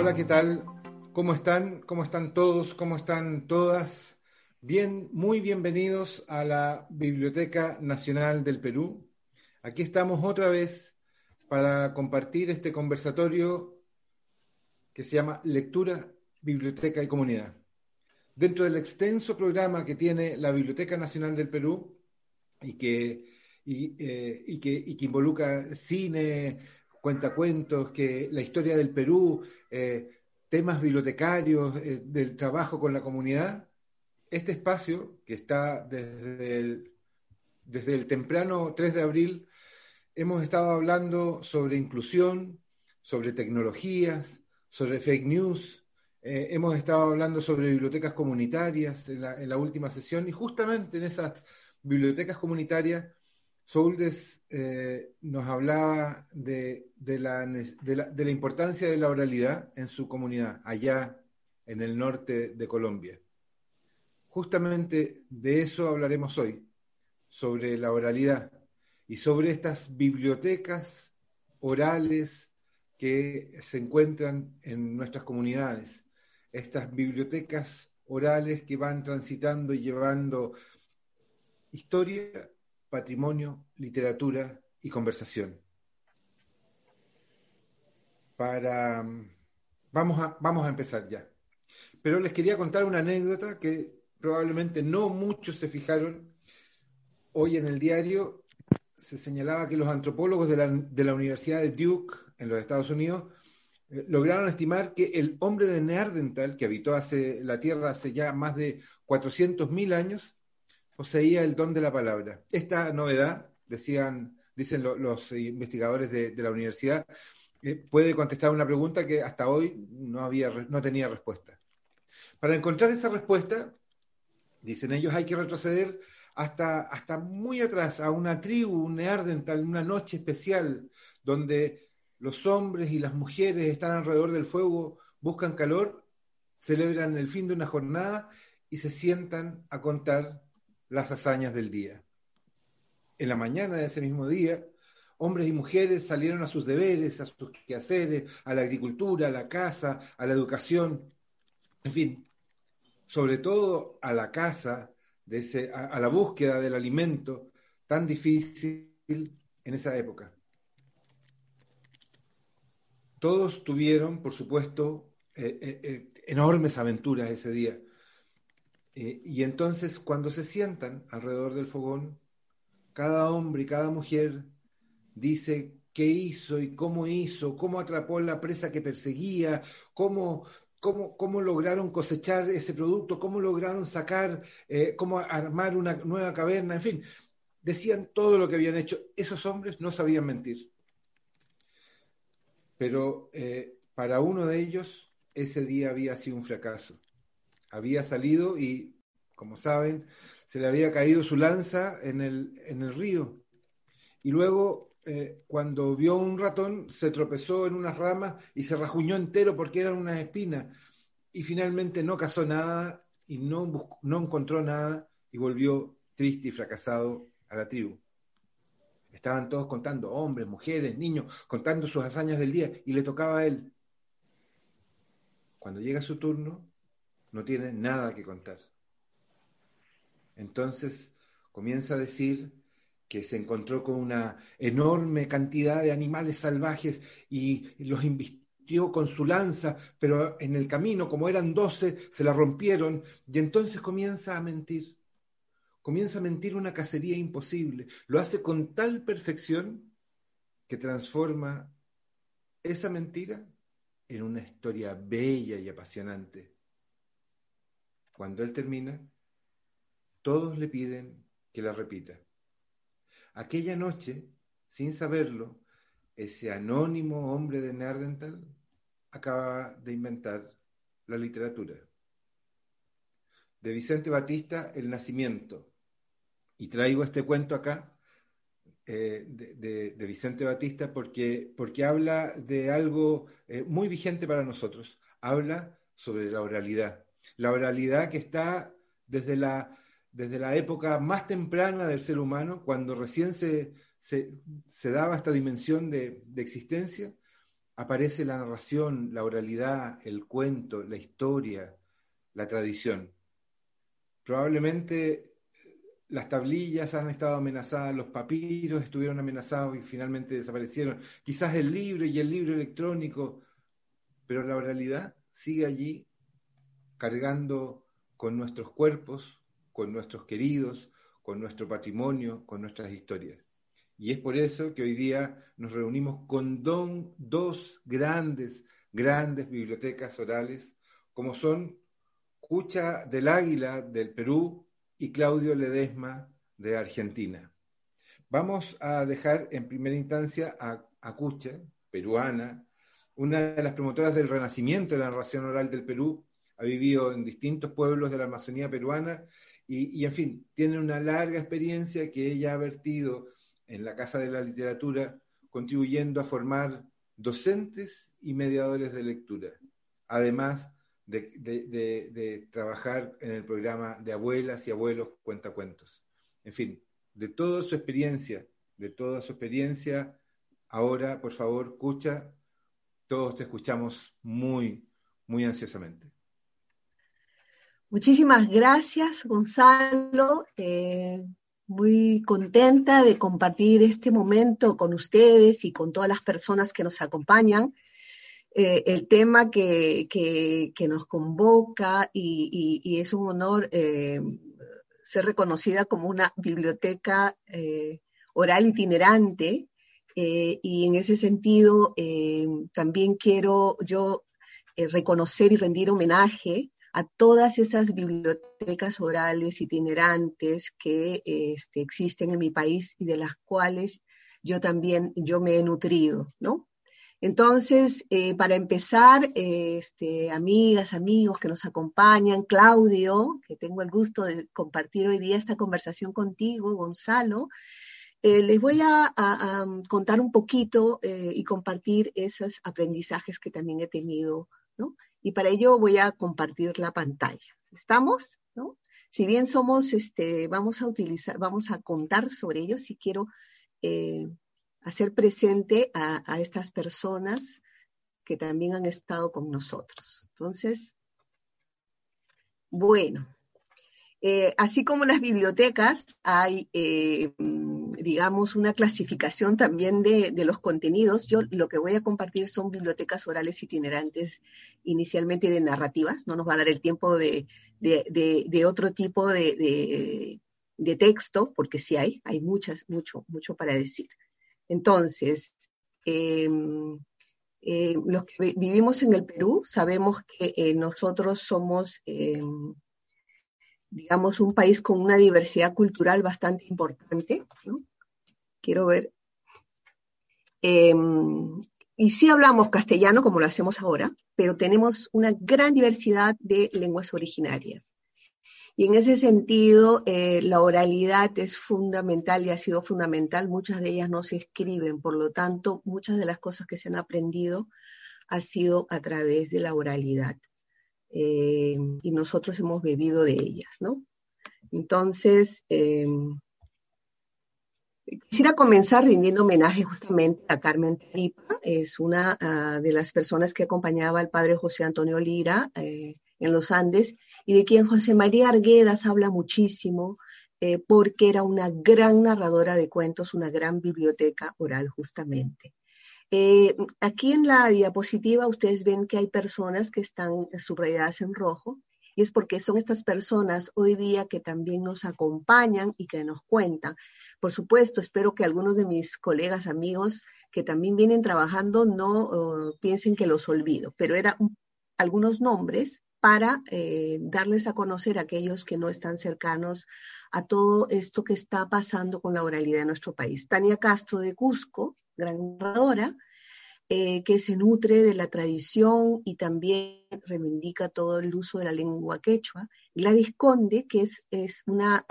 Hola, ¿qué tal? ¿Cómo están? ¿Cómo están todos? ¿Cómo están todas? Bien, muy bienvenidos a la Biblioteca Nacional del Perú. Aquí estamos otra vez para compartir este conversatorio que se llama Lectura, Biblioteca y Comunidad. Dentro del extenso programa que tiene la Biblioteca Nacional del Perú y que, y, eh, que, y que involucra cine, cuentacuentos, que la historia del Perú, eh, temas bibliotecarios, eh, del trabajo con la comunidad, este espacio que está desde el, desde el temprano 3 de abril, hemos estado hablando sobre inclusión, sobre tecnologías, sobre fake news, eh, hemos estado hablando sobre bibliotecas comunitarias en la, en la última sesión y justamente en esas bibliotecas comunitarias Souldes eh, nos hablaba de, la, de, la, importancia de la oralidad en su comunidad, allá en el norte de Colombia. Justamente de eso hablaremos hoy, sobre la oralidad y sobre estas bibliotecas orales que se encuentran en nuestras comunidades, estas bibliotecas orales que van transitando y llevando historia patrimonio, literatura y conversación. Para, vamos, a, vamos a empezar ya. Pero les quería contar una anécdota que probablemente no muchos se fijaron. Hoy en el diario se señalaba que los antropólogos de la, de la Universidad de Duke en los Estados Unidos eh, lograron estimar que el hombre de Neandertal, que habitó hace, la Tierra hace ya más de 400.000 años, poseía el don de la palabra. Esta novedad, dicen los investigadores de, la universidad, eh, puede contestar una pregunta que hasta hoy no, había, no tenía respuesta. Para encontrar esa respuesta, dicen ellos, hay que retroceder hasta, hasta muy atrás, a una tribu, un neardental, una noche especial, donde los hombres y las mujeres están alrededor del fuego, buscan calor, celebran el fin de una jornada y se sientan a contar las hazañas del día. En la mañana de ese mismo día, hombres y mujeres salieron a sus deberes, a sus quehaceres, a la agricultura, a la casa, a la educación, en fin, sobre todo a la casa, a, la búsqueda del alimento tan difícil en esa época. Todos tuvieron, por supuesto, eh, eh, eh, enormes aventuras ese día. Eh, y entonces cuando se sientan alrededor del fogón, cada hombre y cada mujer dice qué hizo y cómo hizo, cómo atrapó la presa que perseguía, cómo, cómo, cómo lograron cosechar ese producto, cómo lograron sacar, eh, cómo armar una nueva caverna, en fin, decían todo lo que habían hecho. Esos hombres no sabían mentir. Pero eh, para uno de ellos ese día había sido un fracaso había salido y, como saben, se le había caído su lanza en el, en el río. Y luego, eh, cuando vio un ratón, se tropezó en unas ramas y se rajuñó entero porque eran unas espinas. Y finalmente no cazó nada y no, no encontró nada y volvió triste y fracasado a la tribu. Estaban todos contando, hombres, mujeres, niños, contando sus hazañas del día y le tocaba a él. Cuando llega su turno, no tiene nada que contar. Entonces comienza a decir que se encontró con una enorme cantidad de animales salvajes y los invistió con su lanza, pero en el camino, como eran doce, se la rompieron y entonces comienza a mentir. Comienza a mentir una cacería imposible. Lo hace con tal perfección que transforma esa mentira en una historia bella y apasionante cuando él termina, todos le piden que la repita. Aquella noche, sin saberlo, ese anónimo hombre de Nerdental acaba de inventar la literatura. De Vicente Batista, El nacimiento. Y traigo este cuento acá eh, de, Vicente Batista porque, porque habla de algo eh, muy vigente para nosotros. Habla sobre la oralidad la oralidad que está desde la, desde la época más temprana del ser humano, cuando recién se, se, daba esta dimensión de, existencia, aparece la narración, la oralidad, el cuento, la historia, la tradición. Probablemente las tablillas han estado amenazadas, los papiros estuvieron amenazados y finalmente desaparecieron. Quizás el libro y el libro electrónico, pero la oralidad sigue allí cargando con nuestros cuerpos, con nuestros queridos, con nuestro patrimonio, con nuestras historias. Y es por eso que hoy día nos reunimos con dos grandes, grandes bibliotecas orales, como son Cucha del Águila del Perú y Claudio Ledesma de Argentina. Vamos a dejar en primera instancia a, a Cucha, peruana, una de las promotoras del renacimiento de la narración oral del Perú, ha vivido en distintos pueblos de la Amazonía peruana y, en fin, tiene una larga experiencia que ella ha vertido en la Casa de la Literatura, contribuyendo a formar docentes y mediadores de lectura, además de, trabajar en el programa de abuelas y abuelos cuentacuentos. En fin, de toda su experiencia, de toda su experiencia, ahora, por favor, escucha, todos te escuchamos muy, muy ansiosamente. Muchísimas gracias, Gonzalo. Eh, muy contenta de compartir este momento con ustedes y con todas las personas que nos acompañan. Eh, el tema que, nos convoca y, es un honor eh, ser reconocida como una biblioteca oral itinerante. y en ese sentido, también quiero yo reconocer y rendir homenaje a todas esas bibliotecas orales itinerantes que este, existen en mi país y de las cuales yo también yo me he nutrido, ¿no? Entonces, eh, para empezar, este, amigas, amigos que nos acompañan, Claudio, que tengo el gusto de compartir hoy día esta conversación contigo, Gonzalo, eh, les voy a, contar un poquito eh, y compartir esos aprendizajes que también he tenido, ¿no? Y para ello voy a compartir la pantalla. ¿Estamos? ¿No? Si bien somos, este, vamos a utilizar, vamos a contar sobre ello, si quiero eh, hacer presente a, estas personas que también han estado con nosotros. Entonces, bueno, eh, así como las bibliotecas, hay eh, digamos, una clasificación también de, los contenidos. Yo lo que voy a compartir son bibliotecas orales itinerantes, inicialmente de narrativas, no nos va a dar el tiempo de, otro tipo de, texto, porque sí hay, hay muchas, mucho, mucho para decir. Entonces, em, eh, los que vivimos en el Perú sabemos que eh, nosotros somos em, digamos, un país con una diversidad cultural bastante importante. Quiero ver. Em, y sí hablamos castellano, como lo hacemos ahora, pero tenemos una gran diversidad de lenguas originarias. Y en ese sentido, eh, la oralidad es fundamental y ha sido fundamental. Muchas de ellas no se escriben, por lo tanto, muchas de las cosas que se han aprendido ha sido a través de la oralidad. Eh, y nosotros hemos bebido de ellas, ¿no? Entonces, eh, quisiera comenzar rindiendo homenaje justamente a Carmen Taripa, es una ah, de las personas que acompañaba al padre José Antonio Lira eh, en los Andes y de quien José María Arguedas habla muchísimo porque era una gran narradora de cuentos, una gran biblioteca oral justamente. Eh, aquí en la diapositiva ustedes ven que hay personas que están subrayadas en rojo y es porque son estas personas hoy día que también nos acompañan y que nos cuentan. Por supuesto, espero que algunos de mis colegas, amigos que también vienen trabajando no piensen que los olvido, pero eran algunos nombres para eh, darles a conocer a aquellos que no están cercanos a todo esto que está pasando con la oralidad en nuestro país. Tania Castro de Cusco, gran narradora, eh, que se nutre de la tradición y también reivindica todo el uso de la lengua quechua. Gladys Conde, que es, es una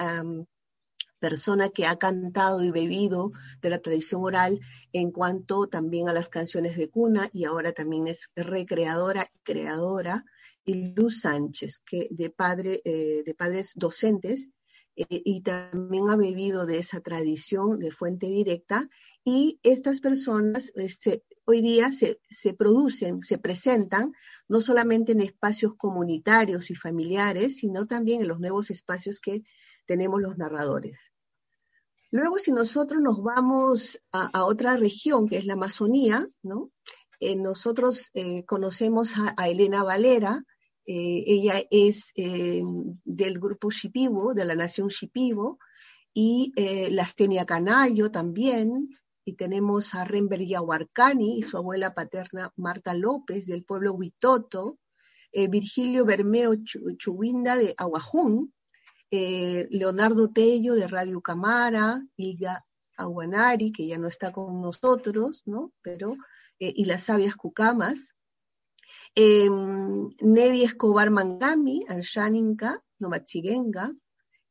persona que ha cantado y bebido de la tradición oral en cuanto también a las canciones de cuna y ahora también es recreadora y creadora. Y Luz Sánchez, que de, padre, eh, de padres docentes, y también ha bebido de esa tradición de fuente directa y estas personas este, hoy día se, se, producen, se presentan no solamente en espacios comunitarios y familiares, sino también en los nuevos espacios que tenemos los narradores. Luego, si nosotros nos vamos a, otra región, que es la Amazonía, ¿no? Eh, nosotros eh, conocemos a, Elena Valera, eh, ella es del grupo Shipibo, de la nación Shipibo, y Lastenia Canayo también, y tenemos a Rember Yahuarcani y su abuela paterna Marta López del pueblo Huitoto, Virgilio Bermeo Chuwinda de Aguajún, eh, Leonardo Tello de Radio Camara, Ilga Aguanari, que ya no está con nosotros, ¿no? Pero, eh, y las sabias Cucamas, eh, Escobar Mangami, Anshaninka, Nomachigenga,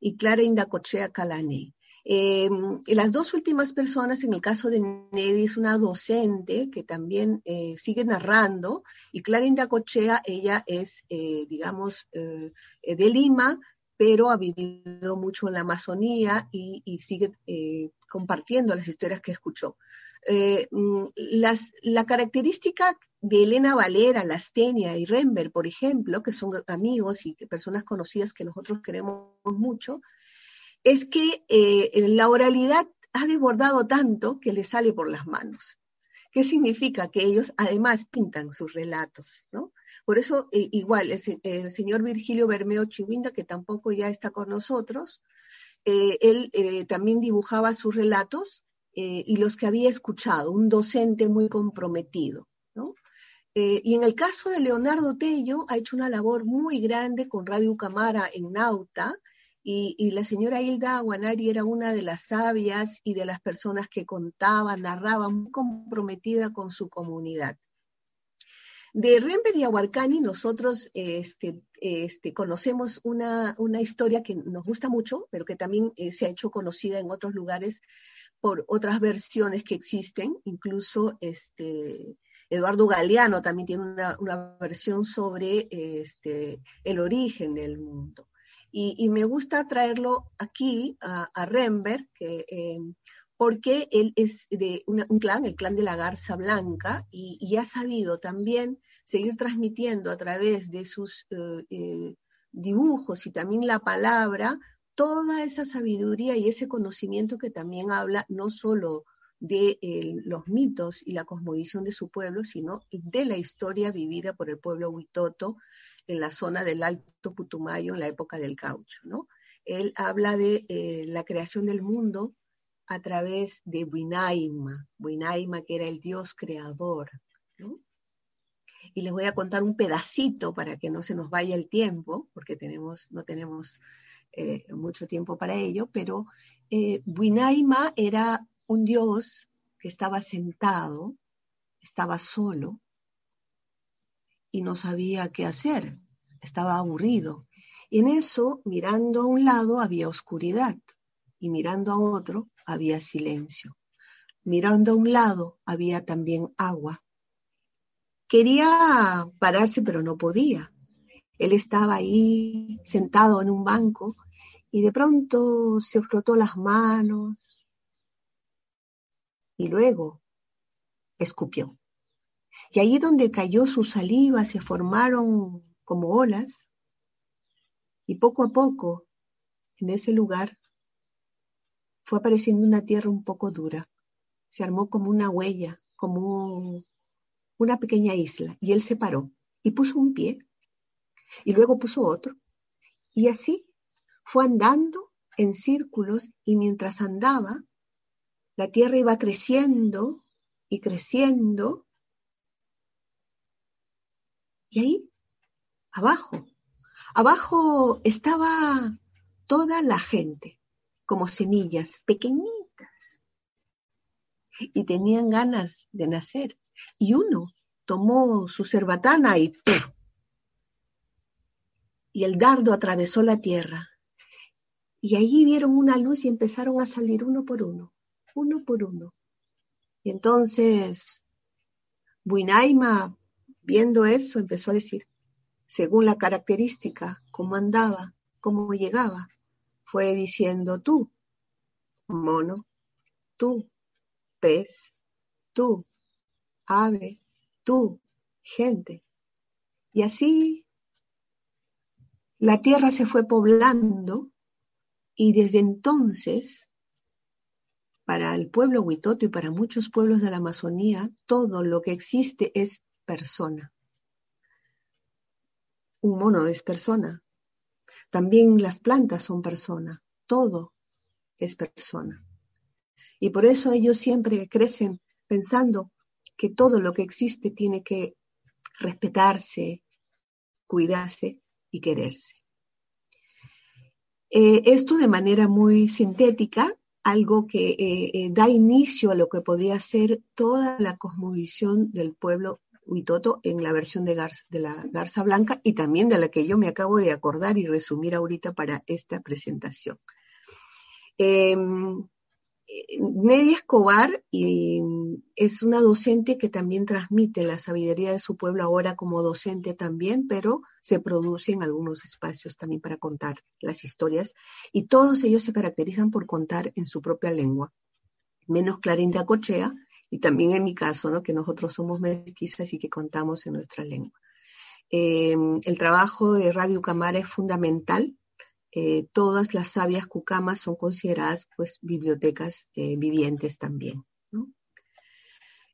y Clara Indacochea Calane. Eh, las dos últimas personas, en el caso de Nedi, es una docente que también sigue narrando, y Clara Indacochea, ella es, digamos, de Lima, pero ha vivido mucho en la Amazonía y, sigue eh, compartiendo las historias que escuchó. Eh, mm, la característica de Elena Valera, Lastenia y Rember, por ejemplo, que son amigos y personas conocidas que nosotros queremos mucho, es que eh, la oralidad ha desbordado tanto que le sale por las manos. ¿Qué significa? Que ellos además pintan sus relatos, ¿no? Por eso, eh, igual, el, señor Virgilio Bermeo Chihuinda, que tampoco ya está con nosotros, eh, él también dibujaba sus relatos y los que había escuchado, un docente muy comprometido, ¿no? y en el caso de Leonardo Tello, ha hecho una labor muy grande con Radio Camara en Nauta, y, la señora Hilda Aguanari era una de las sabias y de las personas que contaba, narraba, muy comprometida con su comunidad. De Rember y Aguarcani nosotros este, este, conocemos una, historia que nos gusta mucho, pero que también eh, se ha hecho conocida en otros lugares por otras versiones que existen, incluso este, Eduardo Galeano también tiene una, versión sobre este, el origen del mundo. Y, me gusta traerlo aquí a, a eh, porque él es de un clan, el clan de la Garza Blanca, y, ha sabido también seguir transmitiendo a través de sus eh, eh, dibujos y también la palabra toda esa sabiduría y ese conocimiento que también habla no solo de los mitos y la cosmovisión de su pueblo, sino de la historia vivida por el pueblo huitoto en la zona del Alto Putumayo en la época del caucho, ¿no? Él habla de eh, la creación del mundo a través de Winaima, Winaima que era el dios creador, ¿no? Y les voy a contar un pedacito para que no se nos vaya el tiempo, porque tenemos, no tenemos eh, mucho tiempo para ello, pero eh, Winaima era un dios que estaba sentado, estaba solo, y no sabía qué hacer, estaba aburrido. Y en eso, mirando a un lado, había oscuridad y mirando a otro, había silencio. Mirando a un lado, había también agua. Quería pararse, pero no podía. Él estaba ahí sentado en un banco y de pronto se frotó las manos y luego escupió. Y ahí donde cayó su saliva se formaron como olas y poco a poco en ese lugar fue apareciendo una tierra un poco dura. Se armó como una huella, como una pequeña isla y él se paró y puso un pie y luego puso otro y así fue andando en círculos y mientras andaba la tierra iba creciendo y creciendo y ahí, abajo, abajo estaba toda la gente, como semillas pequeñitas. Y tenían ganas de nacer. Y uno tomó su cerbatana y Y el dardo atravesó la tierra. Y allí vieron una luz y empezaron a salir uno por uno, uno por uno. Y entonces Buinaima Viendo eso, empezó a decir, según la característica, cómo andaba, cómo llegaba, fue diciendo tú, mono, tú, pez, tú, ave, tú, gente. Y así la tierra se fue poblando y desde entonces, para el pueblo huitoto y para muchos pueblos de la Amazonía, todo lo que existe es persona. Un mono es persona. También las plantas son persona. Todo es persona. Y por eso ellos siempre crecen pensando que todo lo que existe tiene que respetarse, cuidarse y quererse. Eh, esto de manera muy sintética, algo que eh, eh, da inicio a lo que podría ser toda la cosmovisión del pueblo huitoto en la versión de, de la Garza Blanca y también de la que yo me acabo de acordar y resumir ahorita para esta presentación. Em, Nedia Escobar es una docente que también transmite la sabiduría de su pueblo ahora como docente también, pero se produce en algunos espacios también para contar las historias y todos ellos se caracterizan por contar en su propia lengua, menos Clarinda Cochea y también en mi caso, ¿no? que nosotros somos mestizas y que contamos en nuestra lengua. Eh, el trabajo de Radio Camara es fundamental eh, todas las sabias cucamas son consideradas pues bibliotecas eh, vivientes también.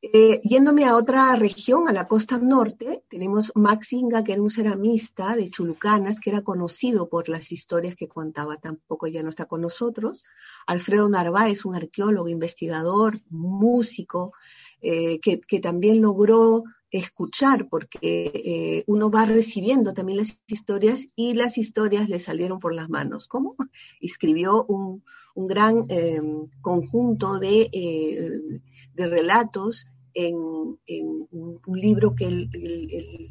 Eh, yéndome a otra región, a la costa norte, tenemos Max Inga, que era un ceramista de Chulucanas, que era conocido por las historias que contaba, tampoco ya no está con nosotros. Alfredo Narváez, un arqueólogo, investigador, músico, que, también logró escuchar, porque eh, uno va recibiendo también las historias y las historias le salieron por las manos. ¿Cómo? Escribió un, gran em, conjunto de, eh, de relatos en, un libro que él,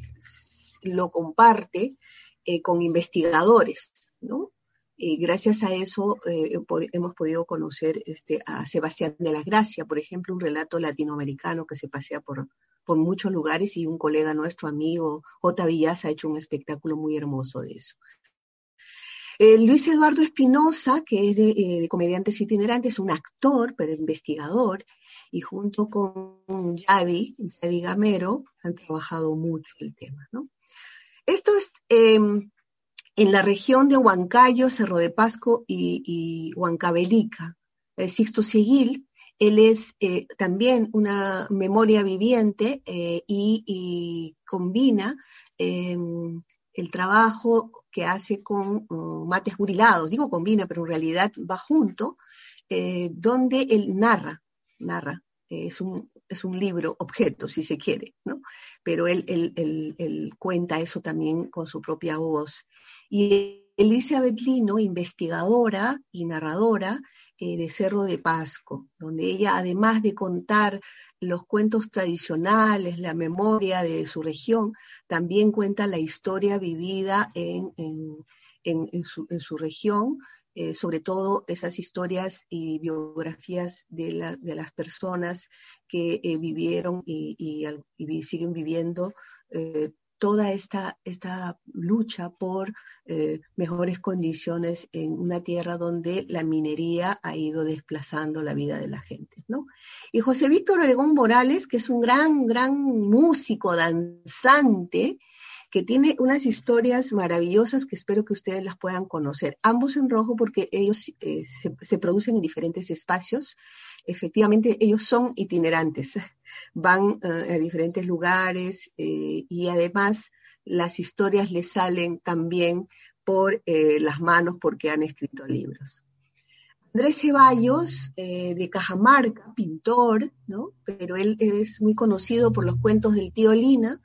lo comparte eh, con investigadores, ¿no? Y gracias a eso hemos podido conocer este, a Sebastián de la Gracia, por ejemplo, un relato latinoamericano que se pasea por, por muchos lugares y un colega nuestro, amigo J. Villas, ha hecho un espectáculo muy hermoso de eso. Eh, Luis Eduardo Espinosa, que es de, eh, Comediantes Itinerantes, un actor, pero investigador, y junto con Yadi, Gamero, han trabajado mucho el tema. Esto es em, en la región de Huancayo, Cerro de Pasco y, y Huancavelica. El Sixto Seguil él es eh, también una memoria viviente eh, y, combina em, el trabajo que hace con uh, mates burilados, digo combina, pero en realidad va junto, eh, donde él narra, narra, es un, es un libro, objeto, si se quiere, ¿no? Pero él, él, cuenta eso también con su propia voz. Y Elizabeth Lino, investigadora y narradora, eh, de Cerro de Pasco, donde ella, además de contar los cuentos tradicionales, la memoria de su región, también cuenta la historia vivida en, su, región, eh, sobre todo esas historias y biografías de, las personas que eh, vivieron y, siguen viviendo toda esta, esta lucha por eh, mejores condiciones en una tierra donde la minería ha ido desplazando la vida de la gente. ¿no? Y José Víctor Oregón Morales, que es un gran, gran músico, danzante, que tiene unas historias maravillosas que espero que ustedes las puedan conocer. Ambos en rojo porque ellos eh, se, producen en diferentes espacios. Efectivamente, ellos son itinerantes, van eh, a diferentes lugares eh, y además las historias les salen también por las manos porque han escrito libros. Andrés Ceballos, de Cajamarca, pintor, ¿no? pero él es muy conocido por los cuentos del tío Lina,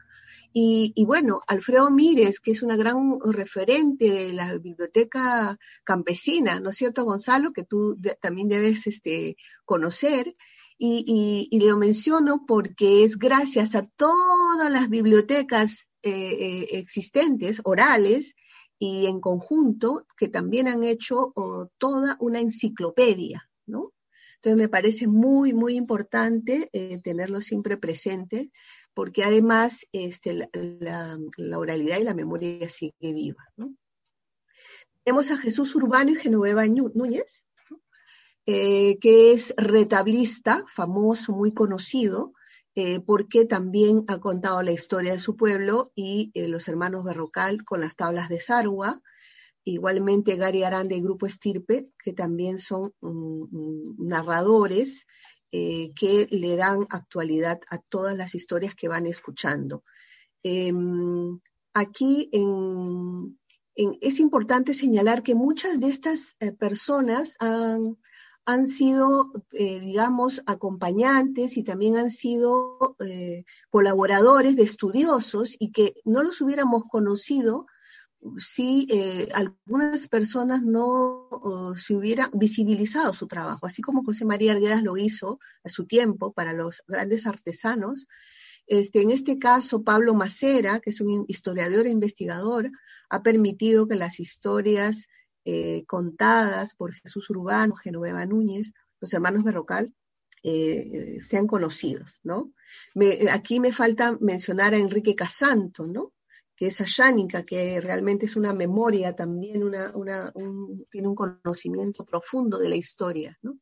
y, bueno, Alfredo Mírez, que es una gran referente de la biblioteca campesina, ¿no es cierto, Gonzalo? Que tú también debes este, conocer. Y, lo menciono porque es gracias a todas las bibliotecas eh, eh, existentes, orales, y en conjunto, que también han hecho toda una enciclopedia, ¿no? Entonces me parece muy, muy importante eh, tenerlo siempre presente porque además este, la, oralidad y la memoria sigue viva. tenemos a Jesús Urbano y Genoveva Núñez, eh, que es retablista, famoso, muy conocido, eh, porque también ha contado la historia de su pueblo y eh, los hermanos Berrocal con las tablas de Sarua, igualmente Gary Aranda y Grupo Estirpe, que también son mm, mm, narradores que le dan actualidad a todas las historias que van escuchando. Em, aquí es importante señalar que muchas de estas personas han, han sido, eh, digamos, acompañantes y también han sido eh, colaboradores de estudiosos y que no los hubiéramos conocido si eh, algunas personas no se hubieran visibilizado su trabajo, así como José María Arguedas lo hizo a su tiempo para los grandes artesanos. Este, en este caso, Pablo Macera, que es un historiador e investigador, ha permitido que las historias eh, contadas por Jesús Urbano, Genoveva Núñez, los hermanos Berrocal, eh, sean conocidos, ¿no? aquí me falta mencionar a Enrique Casanto, ¿no? Que es ayánica, que realmente es una memoria también, tiene un conocimiento profundo de la historia, ¿no?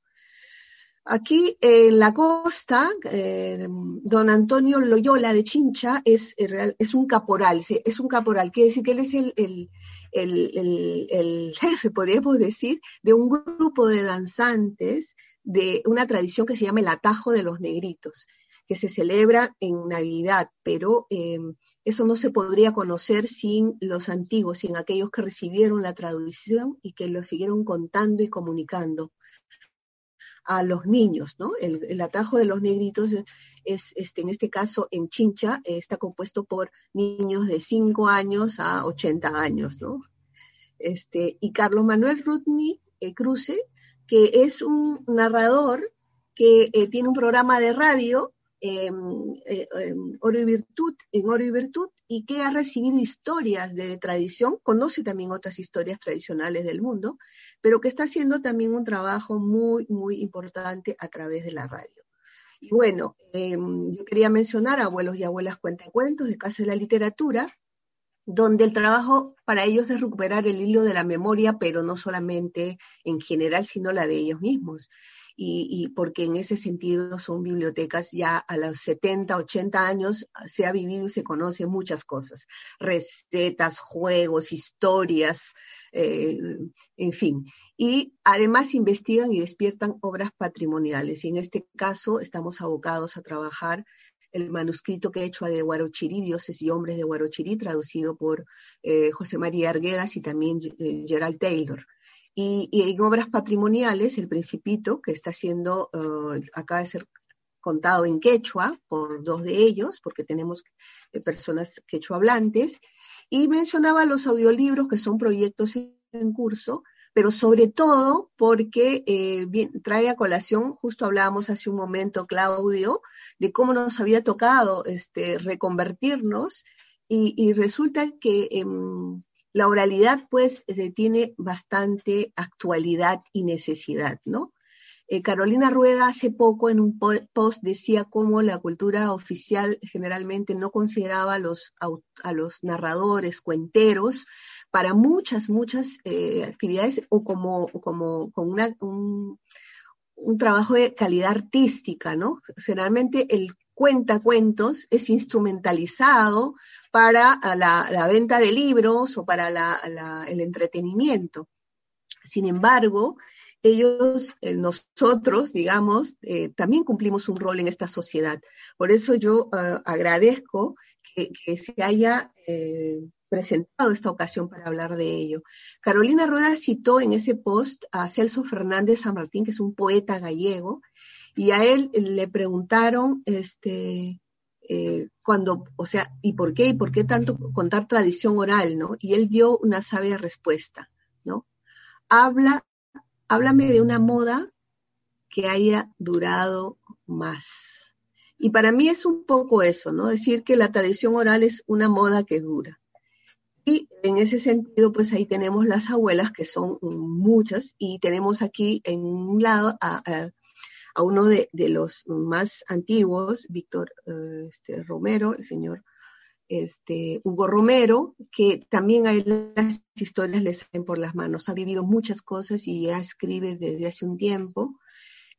Aquí en la costa, eh, don Antonio Loyola de Chincha es, es un caporal, es un caporal, quiere decir que él es el, el, jefe, podríamos decir, de un grupo de danzantes de una tradición que se llama el atajo de los negritos, que se celebra en Navidad, pero eh, eso no se podría conocer sin los antiguos, sin aquellos que recibieron la tradición y que lo siguieron contando y comunicando a los niños, ¿no? El, atajo de los negritos es, este, en este caso, en Chincha, está compuesto por niños de 5 años a 80 años, ¿no? Este, y Carlos Manuel Rudney eh, Cruce, que es un narrador que eh, tiene un programa de radio em, eh, em, en Oro y Virtud y que ha recibido historias de tradición, conoce también otras historias tradicionales del mundo, pero que está haciendo también un trabajo muy, muy importante a través de la radio. Y bueno, em, yo quería mencionar Abuelos y Abuelas Cuentan Cuentos de Casa de la Literatura, donde el trabajo para ellos es recuperar el hilo de la memoria, pero no solamente en general, sino la de ellos mismos y, porque en ese sentido son bibliotecas ya a los 70, 80 años se ha vivido y se conoce muchas cosas, recetas, juegos, historias, eh, en fin. Y además investigan y despiertan obras patrimoniales. Y en este caso estamos abocados a trabajar el manuscrito que he hecho de Guarochirí, Dioses y Hombres de Guarochirí, traducido por eh, José María Arguedas y también eh, Gerald Taylor. Y, en obras patrimoniales, El Principito, que está siendo, uh, acaba de ser contado en quechua por dos de ellos, porque tenemos eh, personas quechua hablantes, y mencionaba los audiolibros, que son proyectos en curso, pero sobre todo porque eh, trae a colación, justo hablábamos hace un momento, Claudio, de cómo nos había tocado este, reconvertirnos, y, resulta que em, la oralidad pues eh, tiene bastante actualidad y necesidad, ¿no? Eh, Carolina Rueda hace poco en un post decía cómo la cultura oficial generalmente no consideraba a los, narradores, cuenteros, para muchas, muchas eh, actividades o como, como con un, trabajo de calidad artística, ¿no? Generalmente el cuenta cuentos es instrumentalizado para la, venta de libros o para el entretenimiento. Sin embargo, ellos, eh, nosotros, digamos, eh, también cumplimos un rol en esta sociedad. Por eso yo eh, agradezco que, se haya presentado esta ocasión para hablar de ello. Carolina Rueda citó en ese post a Celso Fernández San Martín, que es un poeta gallego, y a él le preguntaron, este, eh, cuando, o sea, ¿y por qué? ¿Y por qué tanto contar tradición oral, no? Y él dio una sabia respuesta, ¿no? Habla, háblame de una moda que haya durado más. Y para mí es un poco eso, ¿no? Decir que la tradición oral es una moda que dura. Y en ese sentido, pues ahí tenemos las abuelas, que son muchas, y tenemos aquí en un lado a uno de, los más antiguos, Víctor eh, este, Romero, el señor este, Hugo Romero, que también a él las historias le salen por las manos. Ha vivido muchas cosas y ya escribe desde hace un tiempo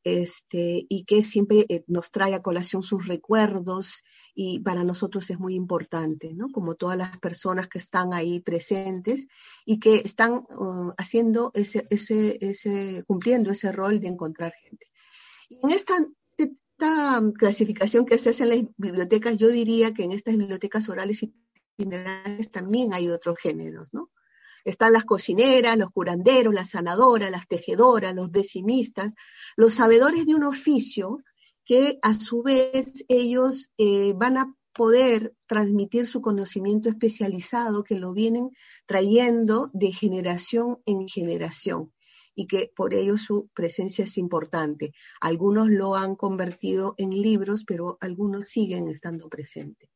este, y que siempre eh, nos trae a colación sus recuerdos y para nosotros es muy importante, ¿no? Como todas las personas que están ahí presentes y que están uh, haciendo ese, ese, ese, cumpliendo ese rol de encontrar gente. Y en esta, clasificación que se hace en las bibliotecas, yo diría que en estas bibliotecas orales y itinerantes también hay otros géneros, ¿no? Están las cocineras, los curanderos, las sanadoras, las tejedoras, los decimistas, los sabedores de un oficio que a su vez ellos eh, van a poder transmitir su conocimiento especializado que lo vienen trayendo de generación en generación y que por ello su presencia es importante. Algunos lo han convertido en libros, pero algunos siguen estando presentes.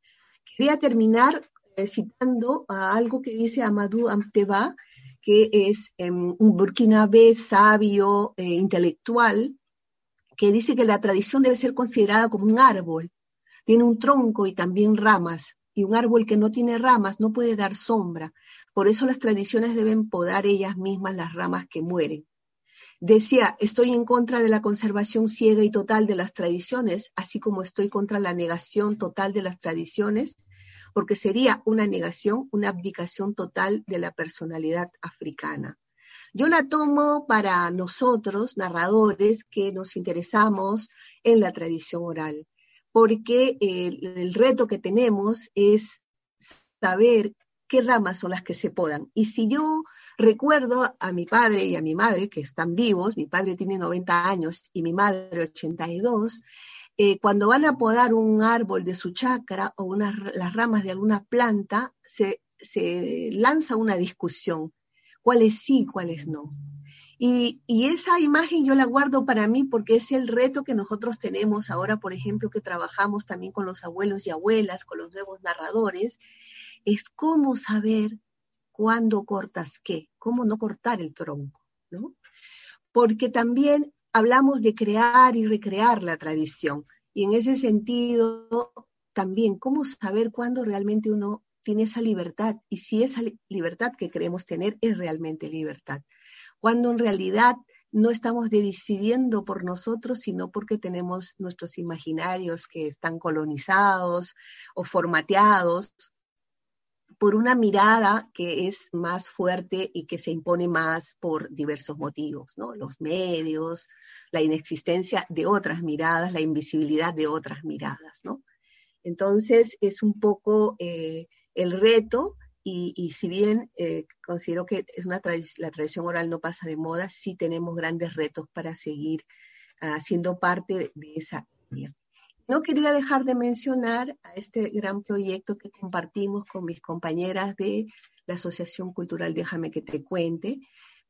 Quería terminar eh, citando algo que dice Amadou Amteba, que es em, un burkinabé sabio, e intelectual, que dice que la tradición debe ser considerada como un árbol. Tiene un tronco y también ramas, y un árbol que no tiene ramas no puede dar sombra. Por eso las tradiciones deben podar ellas mismas las ramas que mueren. Decía, estoy en contra de la conservación ciega y total de las tradiciones, así como estoy contra la negación total de las tradiciones porque sería una negación, una abdicación total de la personalidad africana. Yo la tomo para nosotros, narradores, que nos interesamos en la tradición oral, porque el, reto que tenemos es saber qué ramas son las que se podan. Y si yo recuerdo a mi padre y a mi madre, que están vivos, mi padre tiene 90 años y mi madre 82, eh, cuando van a podar un árbol de su chacra o las ramas de alguna planta, se, lanza una discusión, cuáles sí, cuáles no. Y, esa imagen yo la guardo para mí porque es el reto que nosotros tenemos ahora, por ejemplo, que trabajamos también con los abuelos y abuelas, con los nuevos narradores, es cómo saber cuándo cortas qué, cómo no cortar el tronco, ¿no? Porque también hablamos de crear y recrear la tradición. Y en ese sentido, también, ¿cómo saber cuándo realmente uno tiene esa libertad y si esa libertad que queremos tener es realmente libertad? Cuando en realidad no estamos decidiendo por nosotros, sino porque tenemos nuestros imaginarios que están colonizados o formateados por una mirada que es más fuerte y que se impone más por diversos motivos, ¿no? Los medios, la inexistencia de otras miradas, la invisibilidad de otras miradas, ¿no? Entonces es un poco eh, el reto y, si bien eh, considero que es una la tradición oral no pasa de moda, sí tenemos grandes retos para seguir uh, siendo parte de esa línea. No quería dejar de mencionar a este gran proyecto que compartimos con mis compañeras de la Asociación Cultural Déjame que te cuente,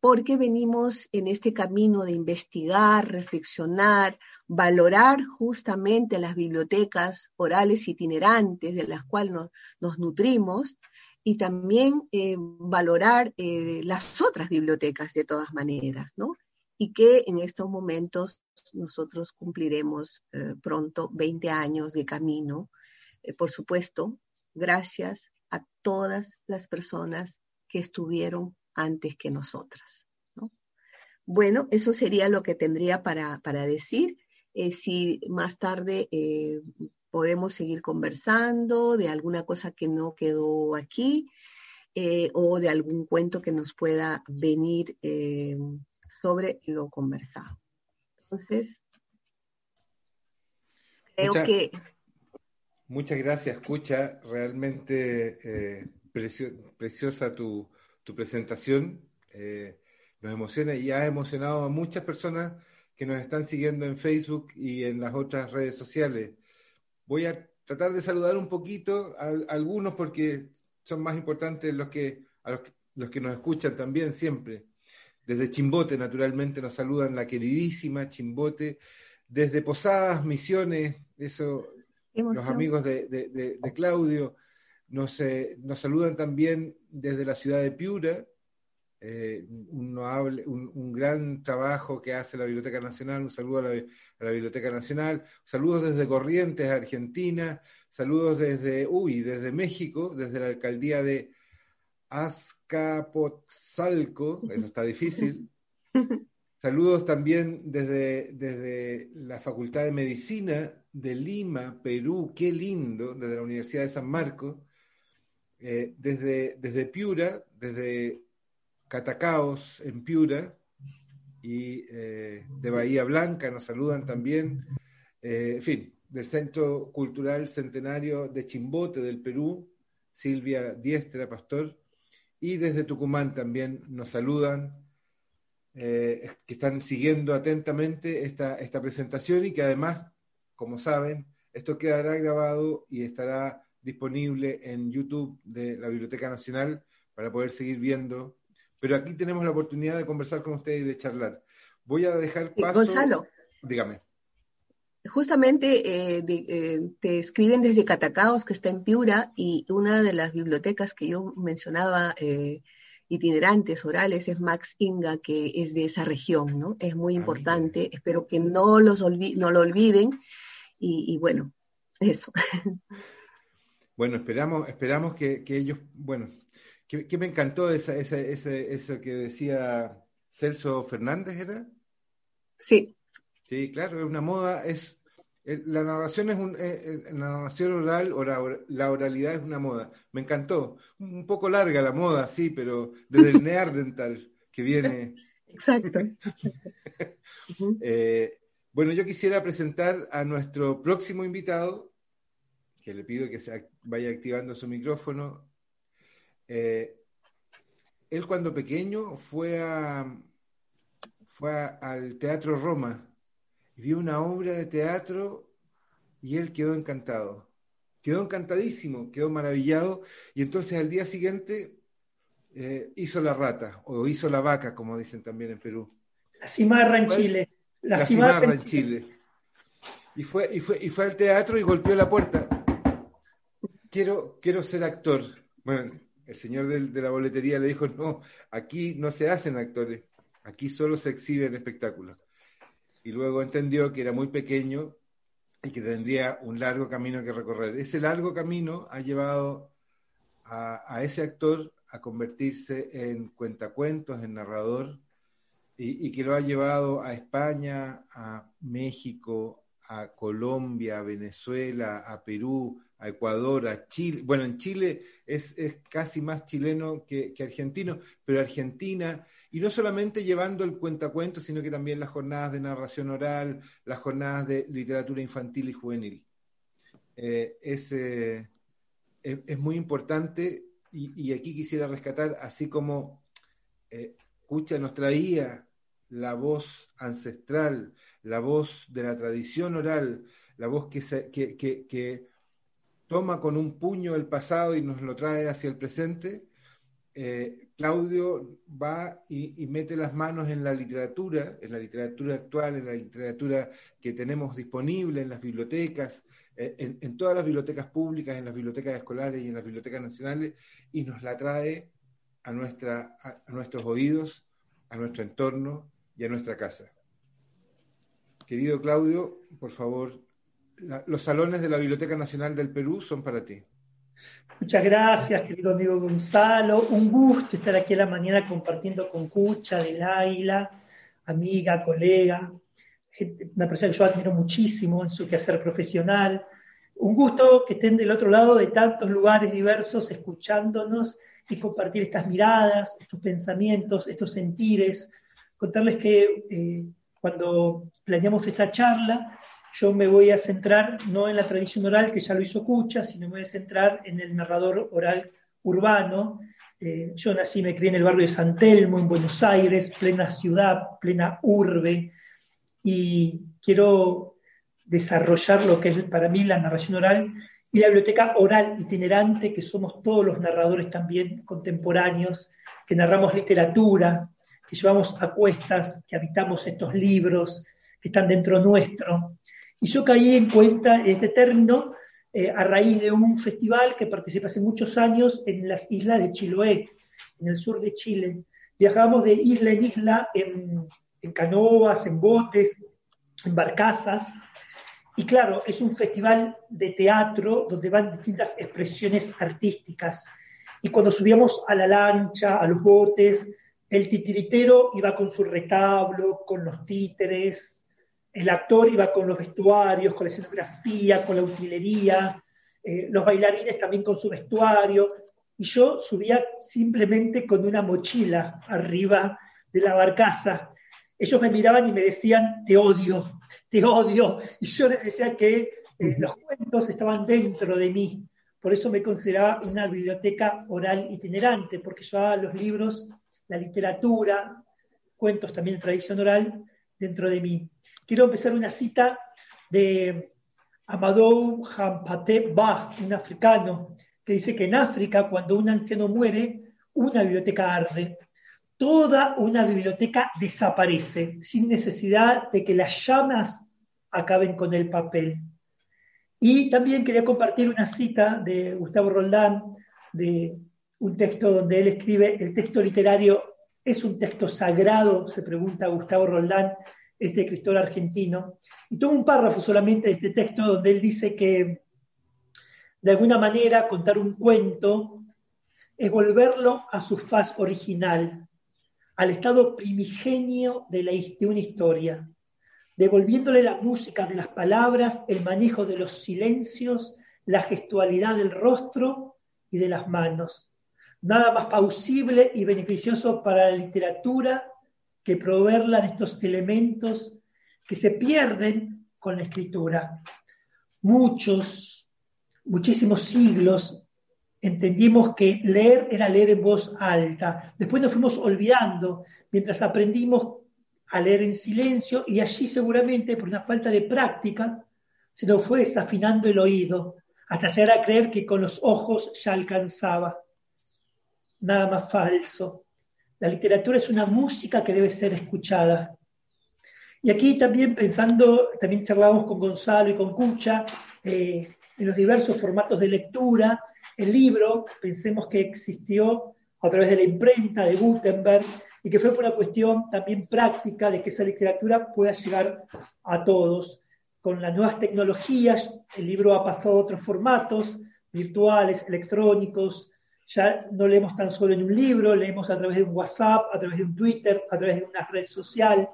porque venimos en este camino de investigar, reflexionar, valorar justamente las bibliotecas orales itinerantes de las cuales nos, nutrimos y también eh, valorar eh, las otras bibliotecas de todas maneras, ¿no? y que en estos momentos nosotros cumpliremos eh, pronto 20 años de camino. Por supuesto, gracias a todas las personas que estuvieron antes que nosotras. Bueno, eso sería lo que tendría para, decir. Eh, si más tarde podemos seguir conversando de alguna cosa que no quedó aquí o de algún cuento que nos pueda venir sobre lo conversado. Entonces, creo que... Muchas gracias, escucha, realmente eh, preciosa tu, presentación. Eh, nos emociona y ha emocionado a muchas personas que nos están siguiendo en Facebook y en las otras redes sociales. Voy a tratar de saludar un poquito a, algunos porque son más importantes los que, a los que nos escuchan también siempre. Desde Chimbote, naturalmente, nos saludan la queridísima Chimbote. Desde Posadas, Misiones, eso, los amigos de, Claudio, nos, eh, nos, saludan también desde la ciudad de Piura, eh, un, gran trabajo que hace la Biblioteca Nacional, un saludo a la, Biblioteca Nacional, saludos desde Corrientes, Argentina, saludos desde, uy, desde México, desde la alcaldía de Azcapotzalco, eso está difícil. Saludos también desde, desde la Facultad de Medicina de Lima, Perú, qué lindo, desde la Universidad de San Marcos, eh, desde, desde Piura, desde Catacaos en Piura y eh, de Bahía Blanca nos saludan también, eh, en fin, del Centro Cultural Centenario de Chimbote del Perú, Silvia Diestra, pastor, y desde Tucumán también nos saludan, que están siguiendo atentamente esta, esta presentación y que además como saben, esto quedará grabado y estará disponible en YouTube de la Biblioteca Nacional para poder seguir viendo. Pero aquí tenemos la oportunidad de conversar con ustedes y de charlar. Voy a dejar paso. Gonzalo. Dígame. Justamente eh, eh, te escriben desde Catacaos, que está en Piura, y una de las bibliotecas que yo mencionaba, eh, itinerantes, orales, es Max Inga, que es de esa región, ¿no? Es muy ah, importante. Espero que no, los no lo olviden y, bueno, eso. Bueno, esperamos, esperamos que, ellos, bueno, que, me encantó esa, esa, eso que decía Celso Fernández, ¿era? Sí. Sí, claro, es una moda, es la narración es un, la narración oral, la oralidad es una moda. Me encantó. Un poco larga la moda, sí, pero desde el Neardental que viene. Exacto. eh, bueno, yo quisiera presentar a nuestro próximo invitado, que le pido que se vaya activando su micrófono. Eh, él cuando pequeño fue, a, fue al Teatro Roma y vio una obra de teatro y él quedó encantado. Quedó encantadísimo, quedó maravillado y entonces al día siguiente eh, hizo la rata o hizo la vaca, como dicen también en Perú. La cimarra en Chile. La, cimarra en Chile. Y fue, y, fue, y fue al teatro y golpeó la puerta. Quiero, quiero ser actor. Bueno, el señor de la boletería le dijo, no, aquí no se hacen actores, aquí solo se exhiben espectáculos. Y luego entendió que era muy pequeño y que tendría un largo camino que recorrer. Ese largo camino ha llevado a, a ese actor a convertirse en cuentacuentos, en narrador, y, que lo ha llevado a España, a México, a Colombia, a Venezuela, a Perú, a Ecuador, a Chile. Bueno, en Chile es, casi más chileno que, argentino, pero Argentina, y no solamente llevando el cuentacuento, sino que también las jornadas de narración oral, las jornadas de literatura infantil y juvenil. Eh, eh, es, es, muy importante y, aquí quisiera rescatar, así como eh, Escucha nos traía la voz ancestral, la voz de la tradición oral, la voz que, se, que, que, toma con un puño el pasado y nos lo trae hacia el presente, eh, Claudio va y, mete las manos en la literatura, en la literatura actual, en la literatura que tenemos disponible en las bibliotecas, eh, en, todas las bibliotecas públicas, en las bibliotecas escolares y en las bibliotecas nacionales, y nos la trae a, nuestra, a nuestros oídos, a nuestro entorno, y a nuestra casa. Querido Claudio, por favor, los salones de la Biblioteca Nacional del Perú son para ti. Muchas gracias, querido amigo Gonzalo. Un gusto estar aquí en la mañana compartiendo con Cucha del Águila, amiga, colega, una persona que yo admiro muchísimo en su quehacer profesional. Un gusto que estén del otro lado de tantos lugares diversos escuchándonos y compartir estas miradas, estos pensamientos, estos sentires contarles que eh, cuando planeamos esta charla, yo me voy a centrar no en la tradición oral, que ya lo hizo Cucha, sino me voy a centrar en el narrador oral urbano. Eh, yo nací, me crié en el barrio de San Telmo, en Buenos Aires, plena ciudad, plena urbe, y quiero desarrollar lo que es para mí la narración oral y la biblioteca oral itinerante, que somos todos los narradores también contemporáneos, que narramos literatura, que llevamos a cuestas, que habitamos estos libros, que están dentro nuestro. Y yo caí en cuenta este término eh, a raíz de un festival que participé hace muchos años en las islas de Chiloé, en el sur de Chile. Viajábamos de isla en isla en, en canoas, en botes, en barcazas, Y claro, es un festival de teatro donde van distintas expresiones artísticas. Y cuando subíamos a la lancha, a los botes, el titiritero iba con su retablo, con los títeres, el actor iba con los vestuarios, con la escenografía, con la utilería, eh, los bailarines también con su vestuario, y yo subía simplemente con una mochila arriba de la barcaza. Ellos me miraban y me decían, te odio, te odio. Y yo les decía que eh, los cuentos estaban dentro de mí. Por eso me consideraba una biblioteca oral itinerante, porque llevaba los libros, la literatura, cuentos también de tradición oral dentro de mí. Quiero empezar una cita de Amadou Hampate Ba, un africano, que dice que en África, cuando un anciano muere, una biblioteca arde. Toda una biblioteca desaparece sin necesidad de que las llamas acaben con el papel. Y también quería compartir una cita de Gustavo Roldán, de un texto donde él escribe, el texto literario es un texto sagrado, se pregunta Gustavo Roldán, este escritor argentino. Y tomo un párrafo solamente de este texto donde él dice que de alguna manera, contar un cuento es volverlo a su faz original, al estado primigenio de, la, de una historia, devolviéndole la música de las palabras, el manejo de los silencios, la gestualidad del rostro y de las manos. Nada más pausible y beneficioso para la literatura que proveerla de estos elementos que se pierden con la escritura. Muchos muchísimos siglos entendimos que leer era leer en voz alta. Después nos fuimos olvidando mientras aprendimos a leer en silencio y allí seguramente por una falta de práctica se nos fue desafinando el oído hasta llegar a creer que con los ojos ya alcanzaba. Nada más falso. La literatura es una música que debe ser escuchada. Y aquí también pensando, también charlábamos con Gonzalo y con Cucha, eh, en los diversos formatos de lectura. El libro, pensemos que existió a través de la imprenta de Gutenberg y que fue por una cuestión también práctica de que esa literatura pueda llegar a todos. Con las nuevas tecnologías, el libro ha pasado a otros formatos, virtuales, electrónicos. Ya no leemos tan solo en un libro, leemos a través de un WhatsApp, a través de un Twitter, a través de una red social.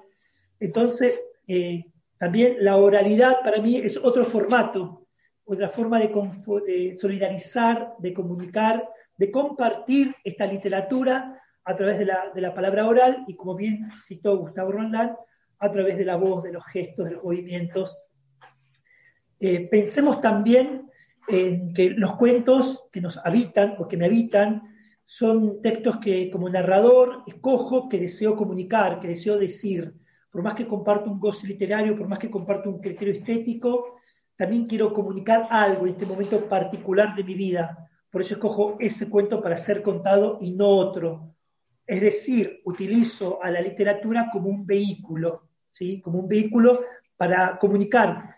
Entonces, eh, también la oralidad para mí es otro formato otra forma de, solidarizar, de comunicar, de compartir esta literatura a través de la, palabra oral y, como bien citó Gustavo Roldán, a través de la voz, de los gestos, de los movimientos. Eh, pensemos también en que los cuentos que nos habitan o que me habitan son textos que como narrador escojo, que deseo comunicar, que deseo decir. Por más que comparto un goce literario, por más que comparto un criterio estético, también quiero comunicar algo en este momento particular de mi vida. Por eso escojo ese cuento para ser contado y no otro. Es decir, utilizo a la literatura como un vehículo, ¿sí? como un vehículo para comunicar.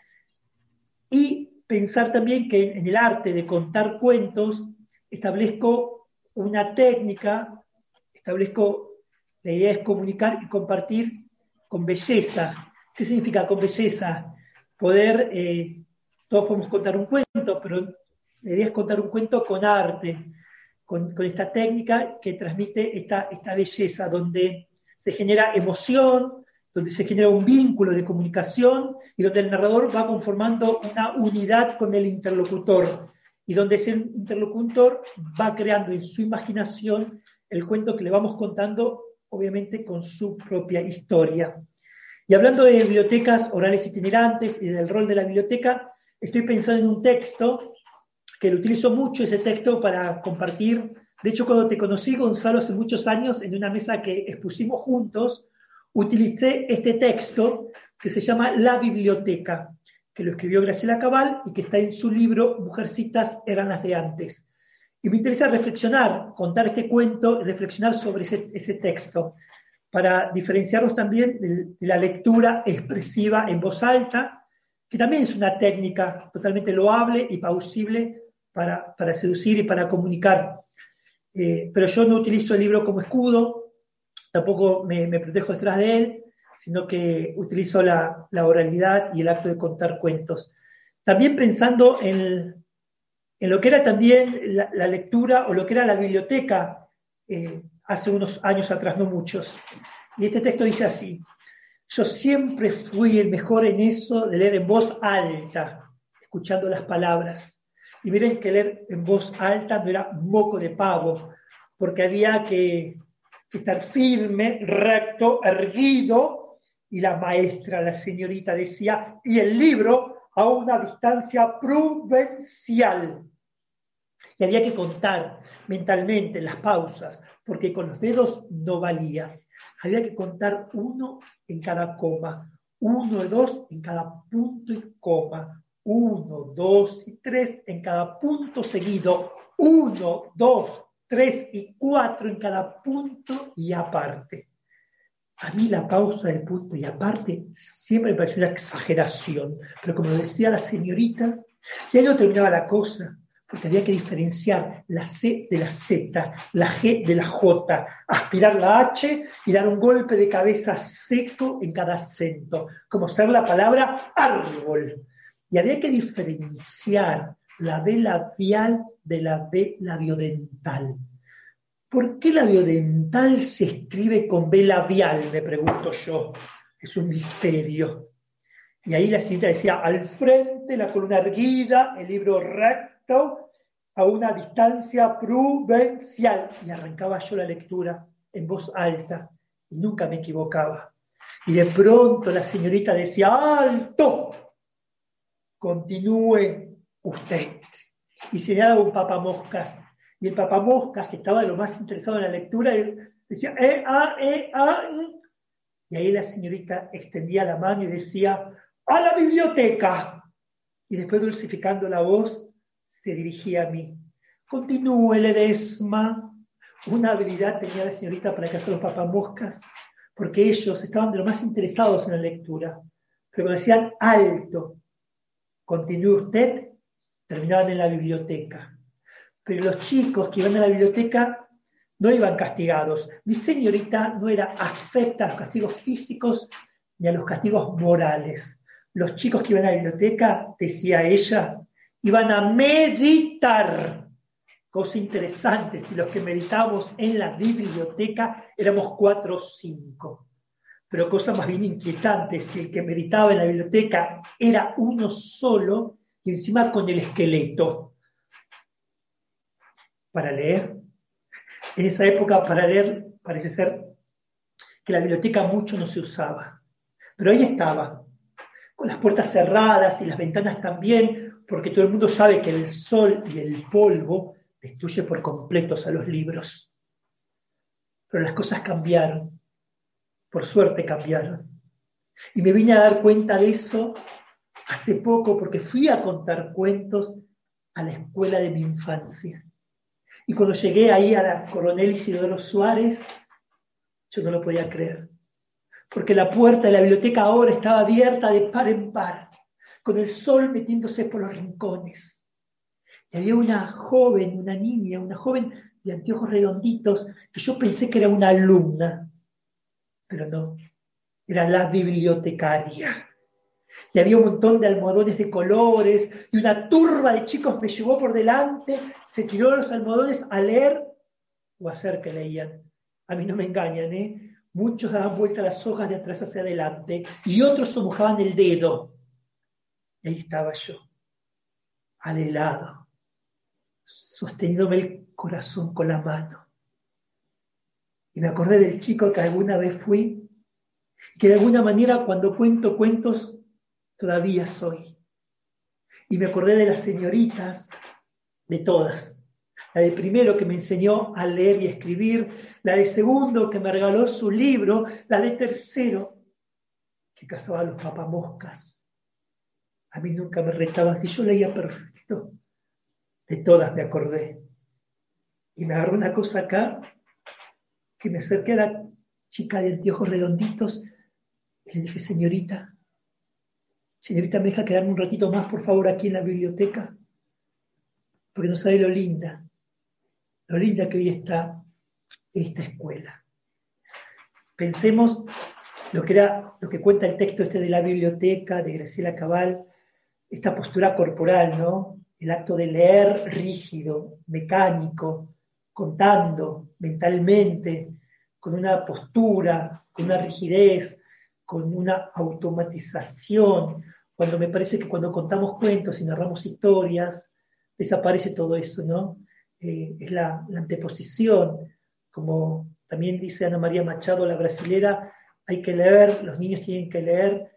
Y pensar también que en el arte de contar cuentos establezco una técnica, establezco, la idea es comunicar y compartir con belleza. ¿Qué significa con belleza? Poder eh, todos podemos contar un cuento, pero la idea es contar un cuento con arte, con, esta técnica que transmite esta, esta belleza, donde se genera emoción, donde se genera un vínculo de comunicación y donde el narrador va conformando una unidad con el interlocutor y donde ese interlocutor va creando en su imaginación el cuento que le vamos contando, obviamente con su propia historia. Y hablando de bibliotecas orales itinerantes y del rol de la biblioteca, estoy pensando en un texto que lo utilizo mucho, ese texto, para compartir. De hecho, cuando te conocí, Gonzalo, hace muchos años, en una mesa que expusimos juntos, utilicé este texto que se llama La Biblioteca, que lo escribió Graciela Cabal y que está en su libro Mujercitas eran las de antes. Y me interesa reflexionar, contar este cuento, reflexionar sobre ese, texto, para diferenciarnos también de la lectura expresiva en voz alta que también es una técnica totalmente loable y pausible para, seducir y para comunicar. Eh, pero yo no utilizo el libro como escudo, tampoco me, protejo detrás de él, sino que utilizo la, oralidad y el acto de contar cuentos. También pensando en, lo que era también la, lectura o lo que era la biblioteca eh, hace unos años atrás, no muchos. Y este texto dice así, yo siempre fui el mejor en eso de leer en voz alta, escuchando las palabras. Y miren que leer en voz alta no era moco de pavo, porque había que estar firme, recto, erguido, y la maestra, la señorita, decía, y el libro a una distancia prudencial. Y había que contar mentalmente las pausas, porque con los dedos no valía. Había que contar uno en cada coma, uno y dos en cada punto y coma, uno, dos y tres en cada punto seguido, uno, dos, tres y cuatro en cada punto y aparte. A mí la pausa del punto y aparte siempre me pareció una exageración, pero como decía la señorita, ya no terminaba la cosa, porque había que diferenciar la C de la Z, la G de la J, aspirar la H y dar un golpe de cabeza seco en cada acento, como ser la palabra árbol. Y había que diferenciar la B labial de la B labiodental. ¿Por qué labiodental se escribe con B labial? Me pregunto yo. Es un misterio. Y ahí la señorita decía, al frente, la columna erguida, el libro recto, a una distancia prudencial. Y arrancaba yo la lectura en voz alta y nunca me equivocaba. Y de pronto la señorita decía, alto, continúe usted. Y se daba un papamoscas y el papamoscas, que estaba de lo más interesado en la lectura, decía, eh, ah, eh, ah. Y ahí la señorita extendía la mano y decía, a la biblioteca. Y después, dulcificando la voz, se dirigía a mí. Continúe, Ledesma. Una habilidad tenía la señorita para cazar los papamoscas, porque ellos estaban de lo más interesados en la lectura. Pero decían alto, continúe usted, terminaban en la biblioteca pero los chicos que iban a la biblioteca no iban castigados. Mi señorita no era afecta a los castigos físicos ni a los castigos morales. Los chicos que iban a la biblioteca, decía ella, iban a meditar. Cosa interesante, si los que meditábamos en la biblioteca éramos cuatro o cinco. Pero cosa más bien inquietante, si el que meditaba en la biblioteca era uno solo y encima con el esqueleto para leer. En esa época para leer parece ser que la biblioteca mucho no se usaba, pero ahí estaba, con las puertas cerradas y las ventanas también, porque todo el mundo sabe que el sol y el polvo destruye por completos a los libros. Pero las cosas cambiaron, por suerte cambiaron. Y me vine a dar cuenta de eso hace poco porque fui a contar cuentos a la escuela de mi infancia. Y cuando llegué ahí a la Coronel Isidoro Suárez, yo no lo podía creer. Porque la puerta de la biblioteca ahora estaba abierta de par en par, con el sol metiéndose por los rincones. Y había una joven, una niña, una joven de anteojos redonditos, que yo pensé que era una alumna, pero no, era la bibliotecaria y había un montón de almohadones de colores y una turba de chicos me llevó por delante, se tiró los almohadones a leer o a hacer que leían. A mí no me engañan, ¿eh? Muchos daban vuelta las hojas de atrás hacia adelante y otros se mojaban el dedo. Y ahí estaba yo, al helado, sosteniéndome el corazón con la mano. Y me acordé del chico que alguna vez fui, que de alguna manera cuando cuento cuentos todavía soy. Y me acordé de las señoritas, de todas. La de primero que me enseñó a leer y escribir, la de segundo que me regaló su libro, la de tercero que cazaba a los papamoscas. A mí nunca me retaba si yo leía perfecto. De todas me acordé. Y me agarró una cosa acá, que me acerqué a la chica de anteojos redonditos y le dije, señorita, Señorita, ¿me deja quedarme un ratito más, por favor, aquí en la biblioteca? Porque no sabe lo linda, lo linda que hoy está esta escuela. Pensemos lo que, era, lo que cuenta el texto este de la biblioteca de Graciela Cabal, esta postura corporal, ¿no? El acto de leer rígido, mecánico, contando mentalmente, con una postura, con una rigidez, con una automatización, cuando me parece que cuando contamos cuentos y narramos historias, desaparece todo eso, ¿no? Eh, es la, anteposición, como también dice Ana María Machado, la brasilera, hay que leer, los niños tienen que leer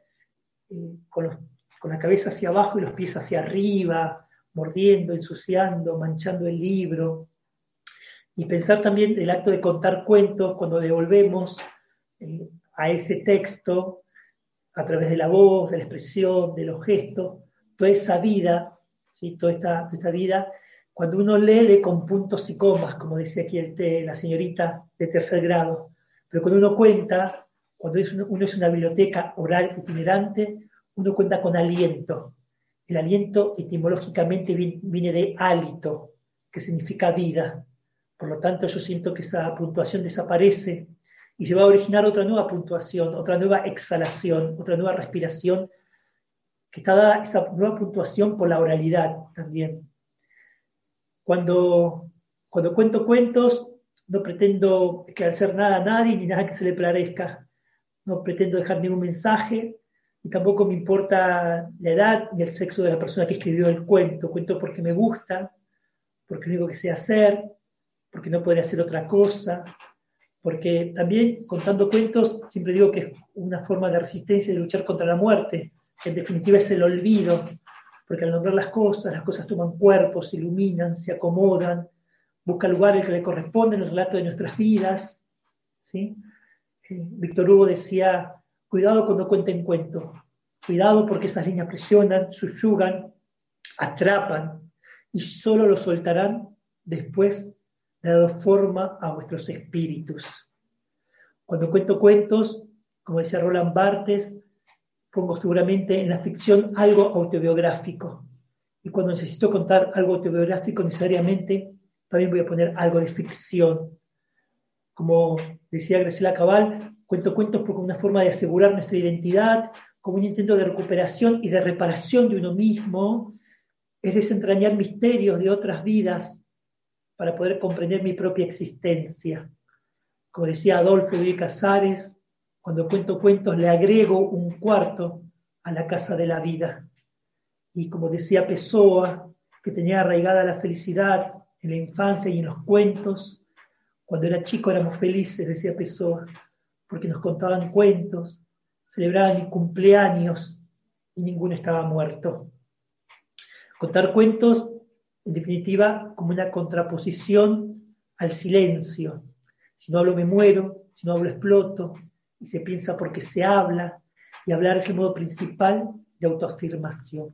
eh, con, con la cabeza hacia abajo y los pies hacia arriba, mordiendo, ensuciando, manchando el libro. Y pensar también el acto de contar cuentos cuando devolvemos eh, a ese texto a través de la voz, de la expresión, de los gestos, toda esa vida, ¿sí? toda, esta, vida, cuando uno lee, lee con puntos y comas, como decía aquí el, la señorita de tercer grado, pero cuando uno cuenta, cuando es uno, es una biblioteca oral itinerante, uno cuenta con aliento. El aliento etimológicamente viene de hálito, que significa vida. Por lo tanto, yo siento que esa puntuación desaparece y se va a originar otra nueva puntuación, otra nueva exhalación, otra nueva respiración, que está dada esa nueva puntuación por la oralidad también. Cuando, cuando cuento cuentos, no pretendo hacer nada a nadie ni nada que se le parezca. No pretendo dejar ningún mensaje y tampoco me importa la edad ni el sexo de la persona que escribió el cuento. Cuento porque me gusta, porque lo único que sé hacer, porque no podría hacer otra cosa, porque también contando cuentos siempre digo que es una forma de resistencia y de luchar contra la muerte, que en definitiva es el olvido, porque al nombrar las cosas, las cosas toman cuerpo, se iluminan, se acomodan, buscan lugares que le corresponden al relato de nuestras vidas. ¿sí? Eh, Víctor Hugo decía, cuidado cuando cuenten cuentos, cuidado porque esas líneas presionan, subyugan, atrapan y solo lo soltarán después dado forma a vuestros espíritus. Cuando cuento cuentos, como decía Roland Barthes, pongo seguramente en la ficción algo autobiográfico. Y cuando necesito contar algo autobiográfico, necesariamente también voy a poner algo de ficción. Como decía Graciela Cabal, cuento cuentos como una forma de asegurar nuestra identidad, como un intento de recuperación y de reparación de uno mismo, es desentrañar misterios de otras vidas para poder comprender mi propia existencia. Como decía Adolfo de Casares, cuando cuento cuentos le agrego un cuarto a la casa de la vida. Y como decía Pessoa, que tenía arraigada la felicidad en la infancia y en los cuentos, cuando era chico éramos felices, decía Pessoa, porque nos contaban cuentos, celebraban mi cumpleaños y ninguno estaba muerto. Contar cuentos en definitiva, como una contraposición al silencio. Si no hablo me muero, si no hablo exploto, y se piensa porque se habla, y hablar es el modo principal de autoafirmación.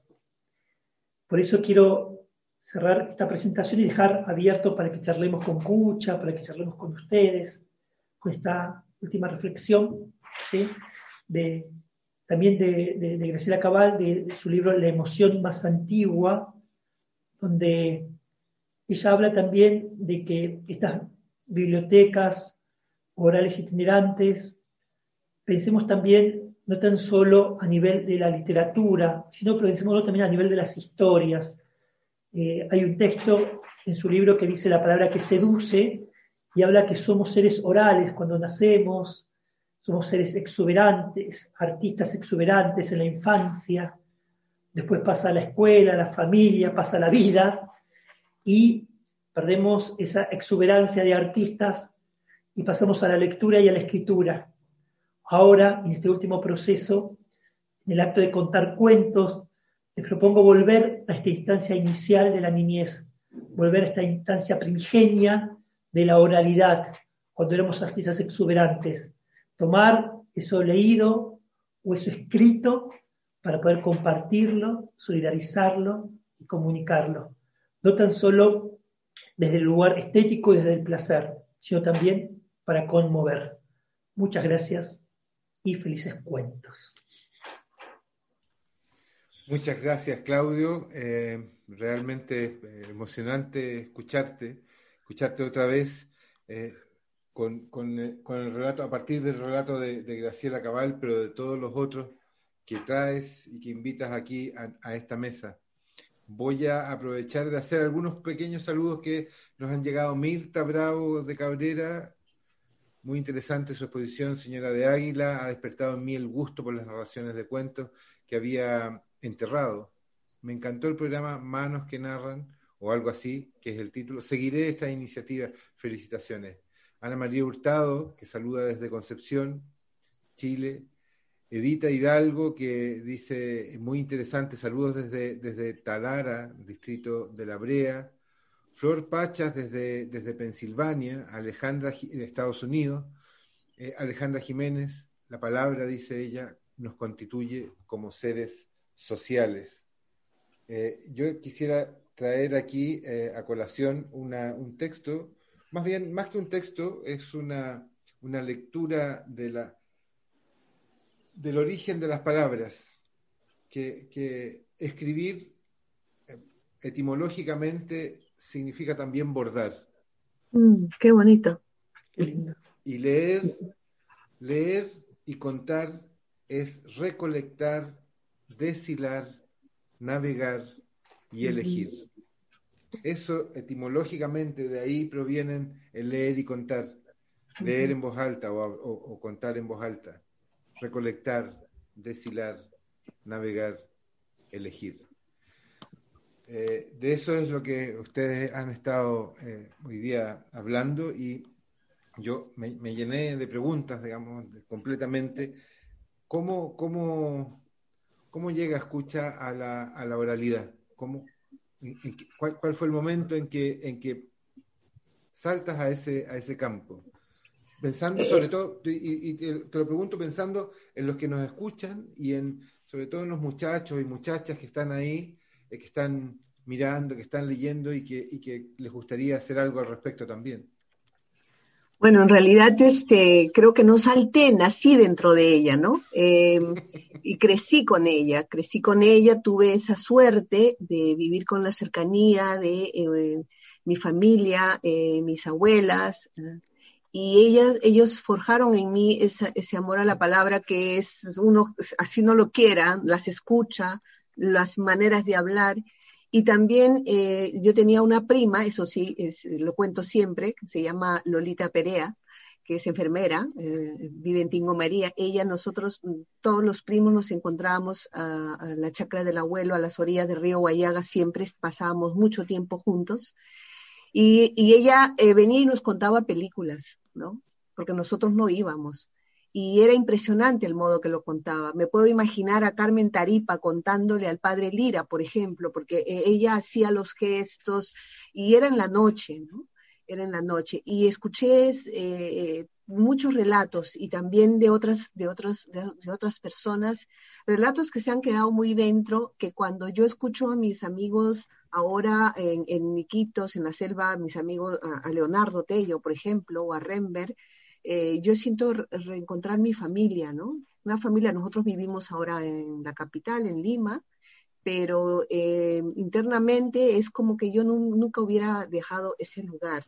Por eso quiero cerrar esta presentación y dejar abierto para que charlemos con Cucha, para que charlemos con ustedes, con esta última reflexión, de, también de, de, de Graciela Cabal, de su libro La emoción más antigua, donde ella habla también de que estas bibliotecas orales itinerantes, pensemos también no tan solo a nivel de la literatura, sino pensémoslo también a nivel de las historias. Eh, hay un texto en su libro que dice la palabra que seduce y habla que somos seres orales cuando nacemos, somos seres exuberantes, artistas exuberantes en la infancia, después pasa la escuela, la familia, pasa la vida y perdemos esa exuberancia de artistas y pasamos a la lectura y a la escritura. Ahora, en este último proceso, en el acto de contar cuentos, les propongo volver a esta instancia inicial de la niñez, volver a esta instancia primigenia de la oralidad, cuando éramos artistas exuberantes, tomar eso leído o eso escrito para poder compartirlo, solidarizarlo y comunicarlo. No tan solo desde el lugar estético y desde el placer, sino también para conmover. Muchas gracias y felices cuentos. Muchas gracias, Claudio. Eh, realmente eh, emocionante escucharte, escucharte otra vez. Eh, con, el relato, a partir del relato de, Graciela Cabal, pero de todos los otros que traes y que invitas aquí a, esta mesa. Voy a aprovechar de hacer algunos pequeños saludos que nos han llegado. Mirta Bravo de Cabrera, muy interesante su exposición, señora de Águila, ha despertado en mí el gusto por las narraciones de cuentos que había enterrado. Me encantó el programa Manos que Narran, o algo así, que es el título. Seguiré esta iniciativa. Felicitaciones. Ana María Hurtado, que saluda desde Concepción, Chile. Edita Hidalgo, que dice, muy interesante, saludos desde, desde Talara, distrito de La Brea. Flor Pachas desde, desde Pensilvania, Alejandra de Estados Unidos. Eh, Alejandra Jiménez, la palabra, dice ella, nos constituye como seres sociales. Eh, yo quisiera traer aquí eh, a colación un texto más bien, más que un texto, es una, lectura de la, del origen de las palabras, que, escribir eh, etimológicamente significa también bordar. Mm, qué bonito. Y leer, leer y contar es recolectar, deshilar, navegar y elegir. Eso etimológicamente de ahí provienen el leer y contar, leer en voz alta o, contar en voz alta, recolectar, deshilar, navegar, elegir. Eh, de eso es lo que ustedes han estado eh, hoy día hablando y yo me, llené de preguntas, digamos, completamente. ¿Cómo, cómo, cómo llega escucha a la, a la oralidad? ¿Cómo, cuál, fue el momento en que, en que saltas a ese, a ese campo? Pensando sobre todo, y, te, lo pregunto pensando en los que nos escuchan y en sobre todo en los muchachos y muchachas que están ahí, eh, que están mirando, que están leyendo y que, y que les gustaría hacer algo al respecto también. Bueno, en realidad este, creo que no salté, nací dentro de ella, ¿no? Em, y crecí con ella, crecí con ella, tuve esa suerte de vivir con la cercanía de eh, mi familia, eh, mis abuelas, ¿eh? Y ellas, ellos forjaron en mí ese amor a la palabra que es uno, así no lo quiera, las escucha, las maneras de hablar, y también eh, yo tenía una prima, eso sí, lo cuento siempre, que se llama Lolita Perea, que es enfermera, eh, vive en Tingo María. Ella, nosotros, todos los primos nos encontrábamos a, la chacra del abuelo, a las orillas del río Guayaga, siempre pasábamos mucho tiempo juntos. Y, ella eh, venía y nos contaba películas, ¿no? Porque nosotros no íbamos y era impresionante el modo que lo contaba. Me puedo imaginar a Carmen Taripa contándole al padre Lira, por ejemplo, porque eh, ella hacía los gestos y era en la noche, ¿no? Era en la noche. Y escuché eh, muchos relatos y también de otras, de, otros, de, otras personas, relatos que se han quedado muy dentro, que cuando yo escucho a mis amigos ahora en, en Niquitos, en la selva, mis amigos, a, Leonardo Tello, por ejemplo, o a Rember, eh, yo siento reencontrar mi familia, ¿no? Una familia, nosotros vivimos ahora en la capital, en Lima, pero eh, internamente es como que yo nunca hubiera dejado ese lugar.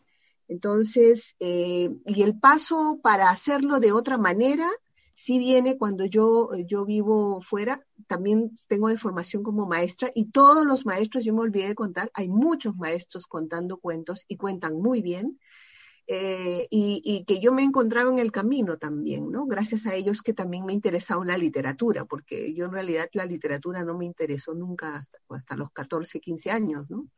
Entonces, eh, y el paso para hacerlo de otra manera, sí viene cuando yo, yo vivo fuera, también tengo de formación como maestra y todos los maestros, yo me olvidé de contar, hay muchos maestros contando cuentos y cuentan muy bien, eh, y, que yo me encontraba en el camino también, ¿no? Gracias a ellos que también me interesaba la literatura, porque yo en realidad la literatura no me interesó nunca hasta, hasta los 14, 15 años, ¿no?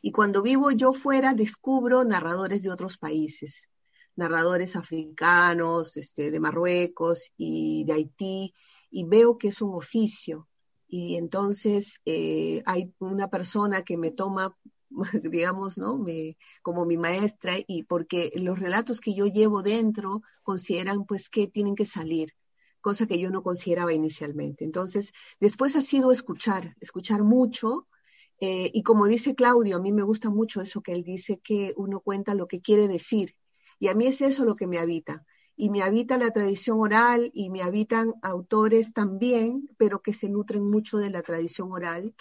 Y cuando vivo yo fuera, descubro narradores de otros países, narradores africanos, este, de Marruecos y de Haití, y veo que es un oficio. Y entonces eh, hay una persona que me toma digamos, ¿no? Me, como mi maestra y porque los relatos que yo llevo dentro consideran pues que tienen que salir, cosa que yo no consideraba inicialmente. Entonces, después ha sido escuchar, escuchar mucho. Eh, y como dice Claudio, a mí me gusta mucho eso que él dice, que uno cuenta lo que quiere decir. Y a mí es eso lo que me habita. Y me habita la tradición oral y me habitan autores también, pero que se nutren mucho de la tradición oral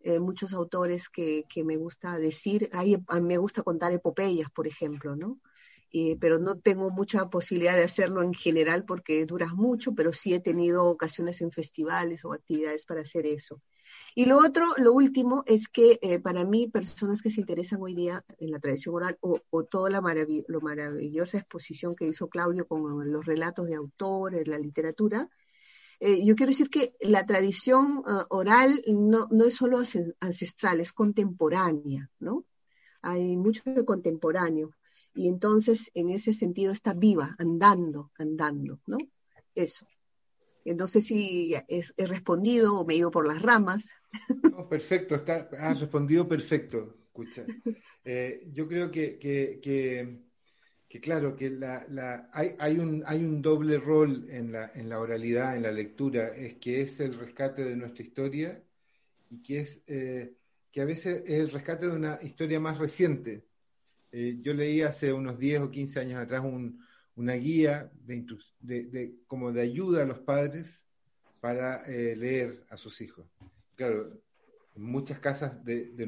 eh, muchos autores que, me gusta decir, ahí me gusta contar epopeyas, por ejemplo, ¿no? pero no tengo mucha posibilidad de hacerlo en general porque duras mucho, pero sí he tenido ocasiones en festivales o actividades para hacer eso. Y lo otro, lo último, es que eh, para mí, personas que se interesan hoy día en la tradición oral o, toda la lo maravillosa exposición que hizo Claudio con los relatos de autores, la literatura, eh, yo quiero decir que la tradición ah, oral no, no es solo ancestral, es contemporánea, ¿no? Hay mucho de contemporáneo y entonces en ese sentido está viva, andando, andando, ¿no? Eso. No sé si he respondido o me he ido por las ramas. No, perfecto, está, has respondido perfecto, escucha. Eh, yo creo que, que, claro, que la, hay, hay, un, hay un doble rol en la, en la oralidad, en la lectura, es que es el rescate de nuestra historia y que es eh, que a veces es el rescate de una historia más reciente. Eh, yo leí hace unos 10 o 15 años atrás una guía de, como de ayuda a los padres para eh, leer a sus hijos. Claro, en muchas casas de, de,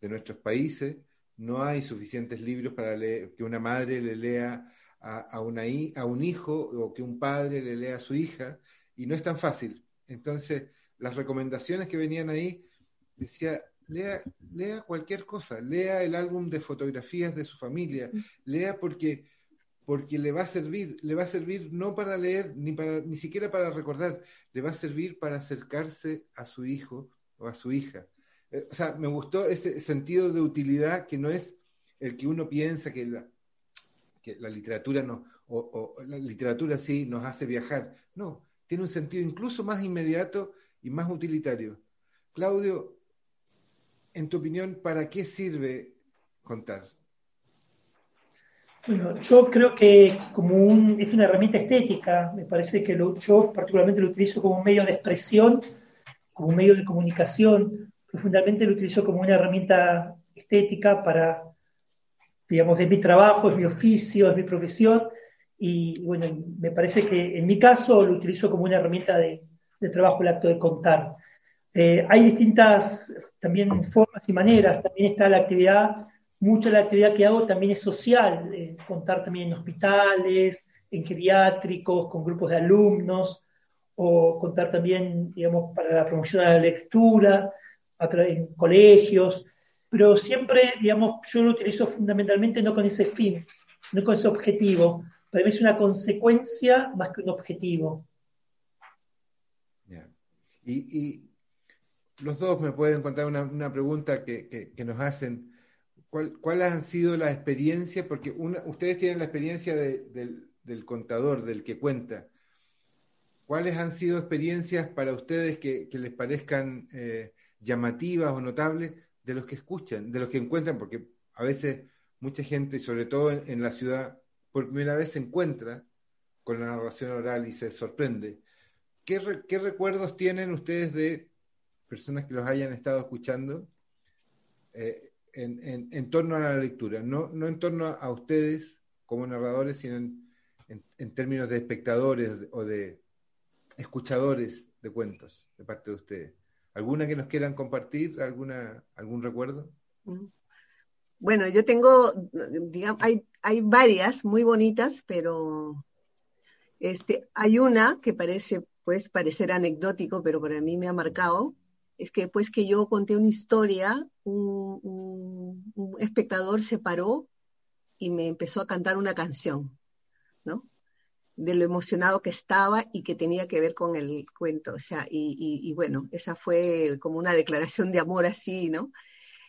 de nuestros países no hay suficientes libros para leer, que una madre le lea a, a, una, a un hijo o que un padre le lea a su hija, y no es tan fácil. Entonces, las recomendaciones que venían ahí decía, lea, lea cualquier cosa, lea el álbum de fotografías de su familia, mm. lea porque, porque le va a servir, le va a servir no para leer, ni, para, ni siquiera para recordar, le va a servir para acercarse a su hijo o a su hija. Eh, o sea, me gustó ese sentido de utilidad que no es el que uno piensa que la, que la literatura no, o, la literatura sí nos hace viajar. No, tiene un sentido incluso más inmediato y más utilitario. Claudio, en tu opinión, ¿para qué sirve contar? Bueno, yo creo que como un, es una herramienta estética, me parece que yo particularmente lo utilizo como un medio de expresión, como un medio de comunicación, profundamente lo utilizo como una herramienta estética para, digamos, es mi trabajo, es mi oficio, es mi profesión, y bueno, me parece que en mi caso lo utilizo como una herramienta de, de trabajo el acto de contar. Eh, hay distintas también formas y maneras, también está la actividad, mucha de la actividad que hago también es social, eh, contar también en hospitales, en geriátricos, con grupos de alumnos, o contar también, digamos, para la promoción de la lectura, en colegios, pero siempre, digamos, yo lo utilizo fundamentalmente no con ese fin, no con ese objetivo, para mí es una consecuencia más que un objetivo. y, los dos me pueden contar una, pregunta que, nos hacen. ¿Cuáles han sido las experiencias? Porque ustedes tienen la experiencia del, contador, del que cuenta. ¿Cuáles han sido experiencias para ustedes que, les parezcan eh, llamativas o notables de los que escuchan, de los que encuentran? Porque a veces mucha gente, sobre todo en, la ciudad, por primera vez se encuentra con la narración oral y se sorprende. ¿Qué, qué recuerdos tienen ustedes de personas que los hayan estado escuchando eh, en, torno a la lectura, no, no en torno a, ustedes como narradores, sino en, términos de espectadores o de escuchadores de cuentos de parte de ustedes. ¿Alguna que nos quieran compartir? ¿Alguna, ¿Algún recuerdo? Bueno, yo tengo, digamos, hay, hay varias muy bonitas, pero este, hay una que parece, pues, parecer anecdótico, pero para mí me ha marcado, es que después que yo conté una historia, un, espectador se paró y me empezó a cantar una canción, ¿no? De lo emocionado que estaba y que tenía que ver con el cuento. O sea, y, bueno, esa fue como una declaración de amor así, ¿no?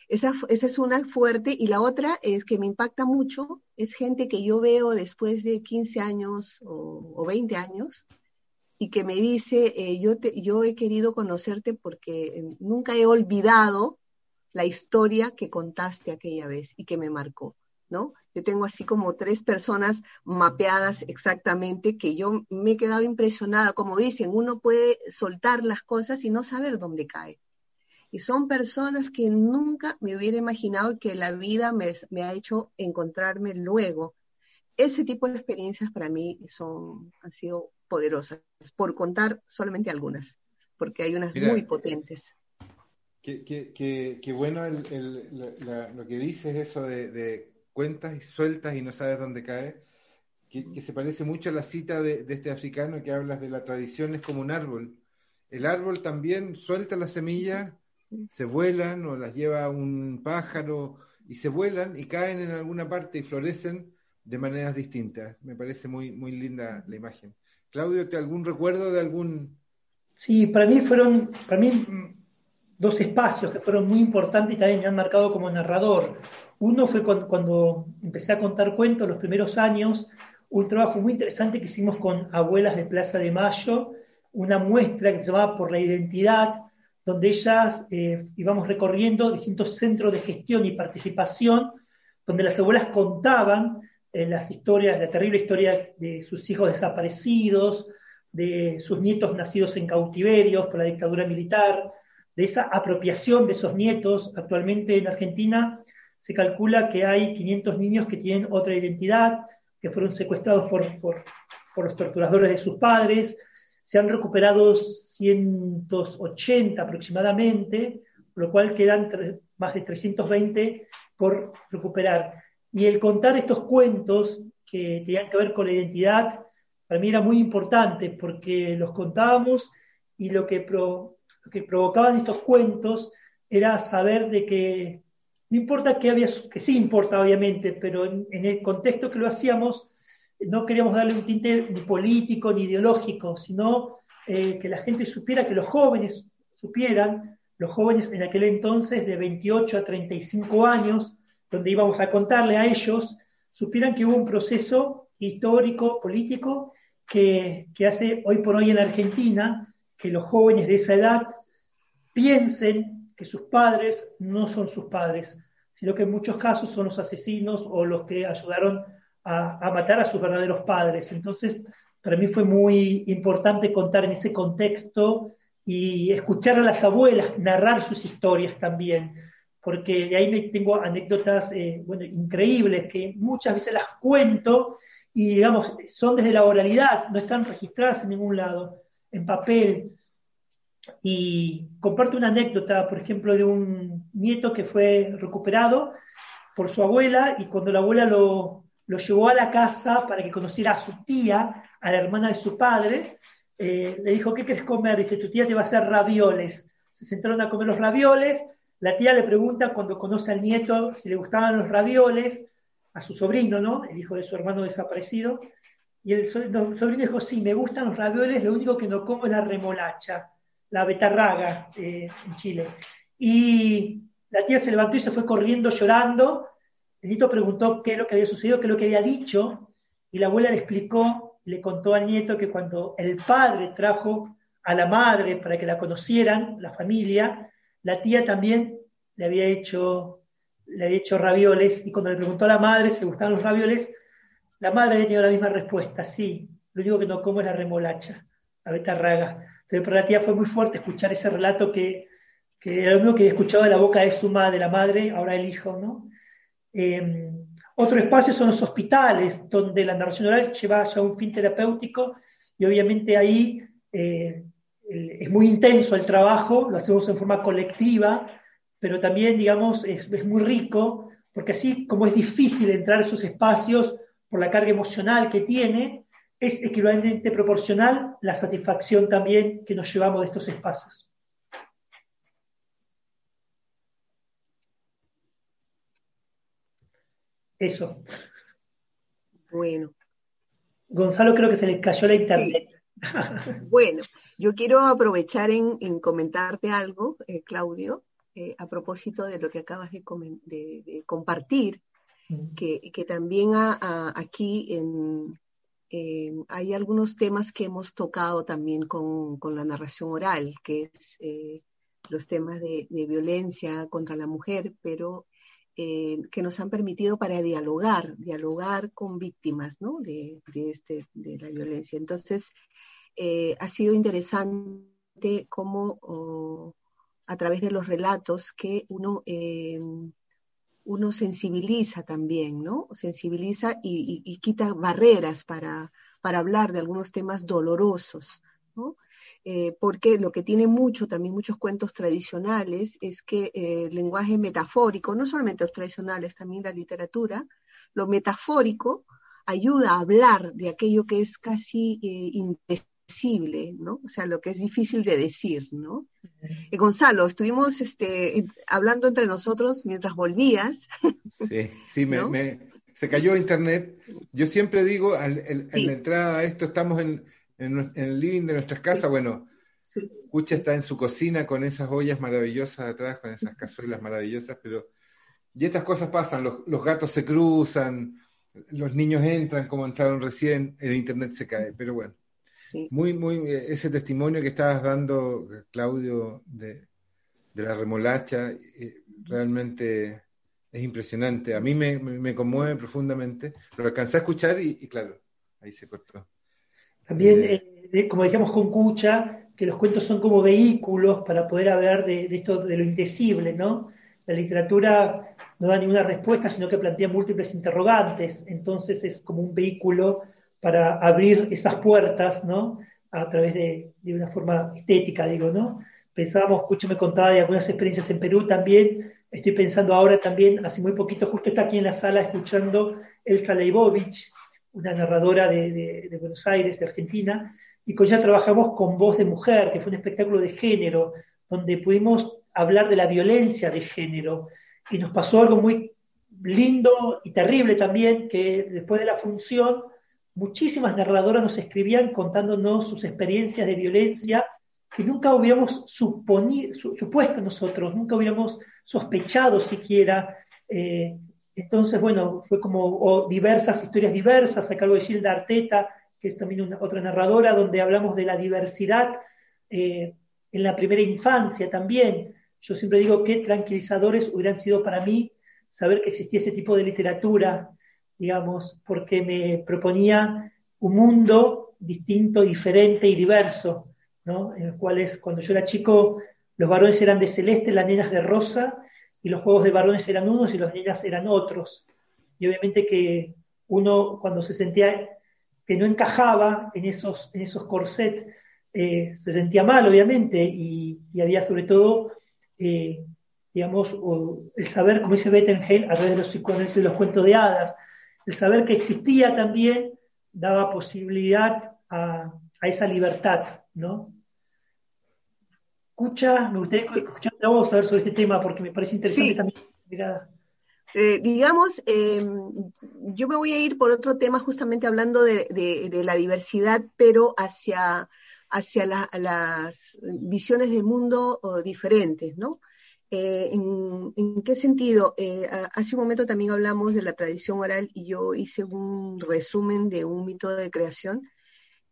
Esa, es una fuerte. Y la otra es que me impacta mucho, es gente que yo veo después de 15 años o, o 20 años, y que me dice, eh, yo, te, yo he querido conocerte porque eh, nunca he olvidado la historia que contaste aquella vez y que me marcó, ¿no? Yo tengo así como tres personas mapeadas exactamente que yo me he quedado impresionada. Como dicen, uno puede soltar las cosas y no saber dónde cae. Y son personas que nunca me hubiera imaginado que la vida me, me ha hecho encontrarme luego. Ese tipo de experiencias para mí son, han sido poderosas, por contar solamente algunas, porque hay unas muy potentes. Qué, qué, qué, bueno el, lo que dices, eso de, cuentas y sueltas y no sabes dónde cae, que, se parece mucho a la cita de, este africano que hablas de la tradición es como un árbol. El árbol también suelta las semillas, se vuelan o las lleva un pájaro y se vuelan y caen en alguna parte y florecen de maneras distintas. Me parece muy, muy linda la imagen. Claudio, ¿te algún recuerdo de algún... Sí, para mí fueron, para mí dos espacios que fueron muy importantes y también me han marcado como narrador. Uno fue cuando, empecé a contar cuentos, los primeros años, un trabajo muy interesante que hicimos con abuelas de Plaza de Mayo, una muestra que se llamaba Por la Identidad, donde ellas eh, íbamos recorriendo distintos centros de gestión y participación, donde las abuelas contaban eh, las historias, la terrible historia de sus hijos desaparecidos, de sus nietos nacidos en cautiverios por la dictadura militar, de esa apropiación de esos nietos. Actualmente en Argentina se calcula que hay 500 niños que tienen otra identidad, que fueron secuestrados por, los torturadores de sus padres. Se han recuperado 180 aproximadamente, por lo cual quedan más de 320 por recuperar. Y el contar estos cuentos que tenían que ver con la identidad, para mí era muy importante porque los contábamos y lo que lo que provocaban estos cuentos era saber de que no importa que había, que sí importa obviamente, pero en, el contexto que lo hacíamos, no queríamos darle un tinte ni político ni ideológico, sino eh, que la gente supiera, que los jóvenes supieran, los jóvenes en aquel entonces de 28 a 35 años, donde íbamos a contarle a ellos, supieran que hubo un proceso histórico, político, que, hace hoy por hoy en Argentina que los jóvenes de esa edad piensen que sus padres no son sus padres, sino que en muchos casos son los asesinos o los que ayudaron a, matar a sus verdaderos padres. Entonces, para mí fue muy importante contar en ese contexto y escuchar a las abuelas narrar sus historias también, porque de ahí me tengo anécdotas eh, bueno, increíbles que muchas veces las cuento y digamos, son desde la oralidad, no están registradas en ningún lado, en papel, y comparto una anécdota, por ejemplo, de un nieto que fue recuperado por su abuela y cuando la abuela lo, lo llevó a la casa para que conociera a su tía, a la hermana de su padre, eh, le dijo, ¿qué quieres comer? Dice, tu tía te va a hacer ravioles. Se sentaron a comer los ravioles, la tía le pregunta cuando conoce al nieto si le gustaban los ravioles, a su sobrino, ¿no? El hijo de su hermano desaparecido. Y el sobrino dijo, sí, me gustan los ravioles, lo único que no como es la remolacha la betarraga eh, en Chile. Y la tía se levantó y se fue corriendo llorando. El nieto preguntó qué es lo que había sucedido, qué es lo que había dicho, y la abuela le explicó, le contó al nieto que cuando el padre trajo a la madre para que la conocieran, la familia, la tía también le había hecho, le había hecho ravioles, y cuando le preguntó a la madre si le gustaban los ravioles, la madre había tenido la misma respuesta, sí, lo único que no como es la remolacha, la betarraga. Entonces, para la tía fue muy fuerte escuchar ese relato que, que era lo mismo que he escuchado de la boca de su madre, la madre, ahora el hijo, ¿no? Eh, otro espacio son los hospitales, donde la narración oral lleva ya un fin terapéutico y obviamente ahí eh, es muy intenso el trabajo, lo hacemos en forma colectiva, pero también, digamos, es, es, muy rico, porque así como es difícil entrar a esos espacios por la carga emocional que tiene, es equivalente proporcional la satisfacción también que nos llevamos de estos espacios. Eso. Bueno. Gonzalo creo que se le cayó la internet. bueno, yo quiero aprovechar en, comentarte algo, eh, Claudio, eh, a propósito de lo que acabas de, compartir, mm. que, también aquí en, eh, hay algunos temas que hemos tocado también con, la narración oral, que es eh, los temas de, violencia contra la mujer, pero eh, que nos han permitido para dialogar, dialogar con víctimas de, este, de la violencia. Entonces, ha sido interesante cómo oh, a través de los relatos que uno uno sensibiliza también, ¿no? Sensibiliza y, quita barreras para, para hablar de algunos temas dolorosos, Eh, porque lo que tiene mucho, también muchos cuentos tradicionales, es que eh, el lenguaje metafórico, no solamente los tradicionales, también la literatura, lo metafórico ayuda a hablar de aquello que es casi eh, ¿no? O sea, lo que es difícil de decir, ¿no? Gonzalo, estuvimos este, hablando entre nosotros mientras volvías. Sí, sí, me, se cayó internet. Yo siempre digo, al, en la entrada a esto, estamos en, en, el living de nuestras casas, bueno, Cucha está en su cocina con esas ollas maravillosas atrás, con esas cazuelas maravillosas, pero... Y estas cosas pasan, los, gatos se cruzan, los niños entran como entraron recién, el internet se cae, pero bueno. Muy, muy, ese testimonio que estabas dando, Claudio, de, la remolacha, eh, realmente es impresionante. A mí me, conmueve profundamente. Lo alcancé a escuchar y claro, ahí se cortó. También, eh, como decíamos con Cucha, que los cuentos son como vehículos para poder hablar de, esto, de lo indecible, ¿no? La literatura no da ninguna respuesta, sino que plantea múltiples interrogantes, entonces es como un vehículo para abrir esas puertas, ¿no? A través de, de una forma estética, digo, ¿no? Pensábamos, Cucha me contaba de algunas experiencias en Perú también, estoy pensando ahora también, hace muy poquito, justo está aquí en la sala escuchando El Leibovich, una narradora de, Buenos Aires, de Argentina, y con ella trabajamos con Voz de Mujer, que fue un espectáculo de género, donde pudimos hablar de la violencia de género. Y nos pasó algo muy lindo y terrible también, que después de la función, muchísimas narradoras nos escribían contándonos sus experiencias de violencia que nunca hubiéramos supuesto nosotros, nunca hubiéramos sospechado siquiera eh, entonces, bueno, fue como diversas historias diversas, a cargo de Gilda Arteta, que es también una, otra narradora, donde hablamos de la diversidad eh, en la primera infancia también. Yo siempre digo que tranquilizadores hubieran sido para mí saber que existía ese tipo de literatura, digamos, porque me proponía un mundo distinto, diferente y diverso, ¿no? En el cual cuando yo era chico, los varones eran de celeste, las nenas de rosa, y los juegos de varones eran unos y los niñas eran otros. Y obviamente que uno cuando se sentía que no encajaba en esos, en esos corsets, eh, se sentía mal, obviamente, y, había sobre todo, eh, digamos, el saber, como dice Bettenheim, a través de los de los cuentos de hadas, el saber que existía también daba posibilidad a, a esa libertad, ¿no? escucha, me gustaría escuchar a vos a ver sobre este tema porque me parece interesante también. Eh, digamos, em, yo me voy a ir por otro tema justamente hablando de, la diversidad, pero hacia, hacia las visiones del mundo diferentes, ¿no? Eh, en, qué sentido? Eh, hace un momento también hablamos de la tradición oral y yo hice un resumen de un mito de creación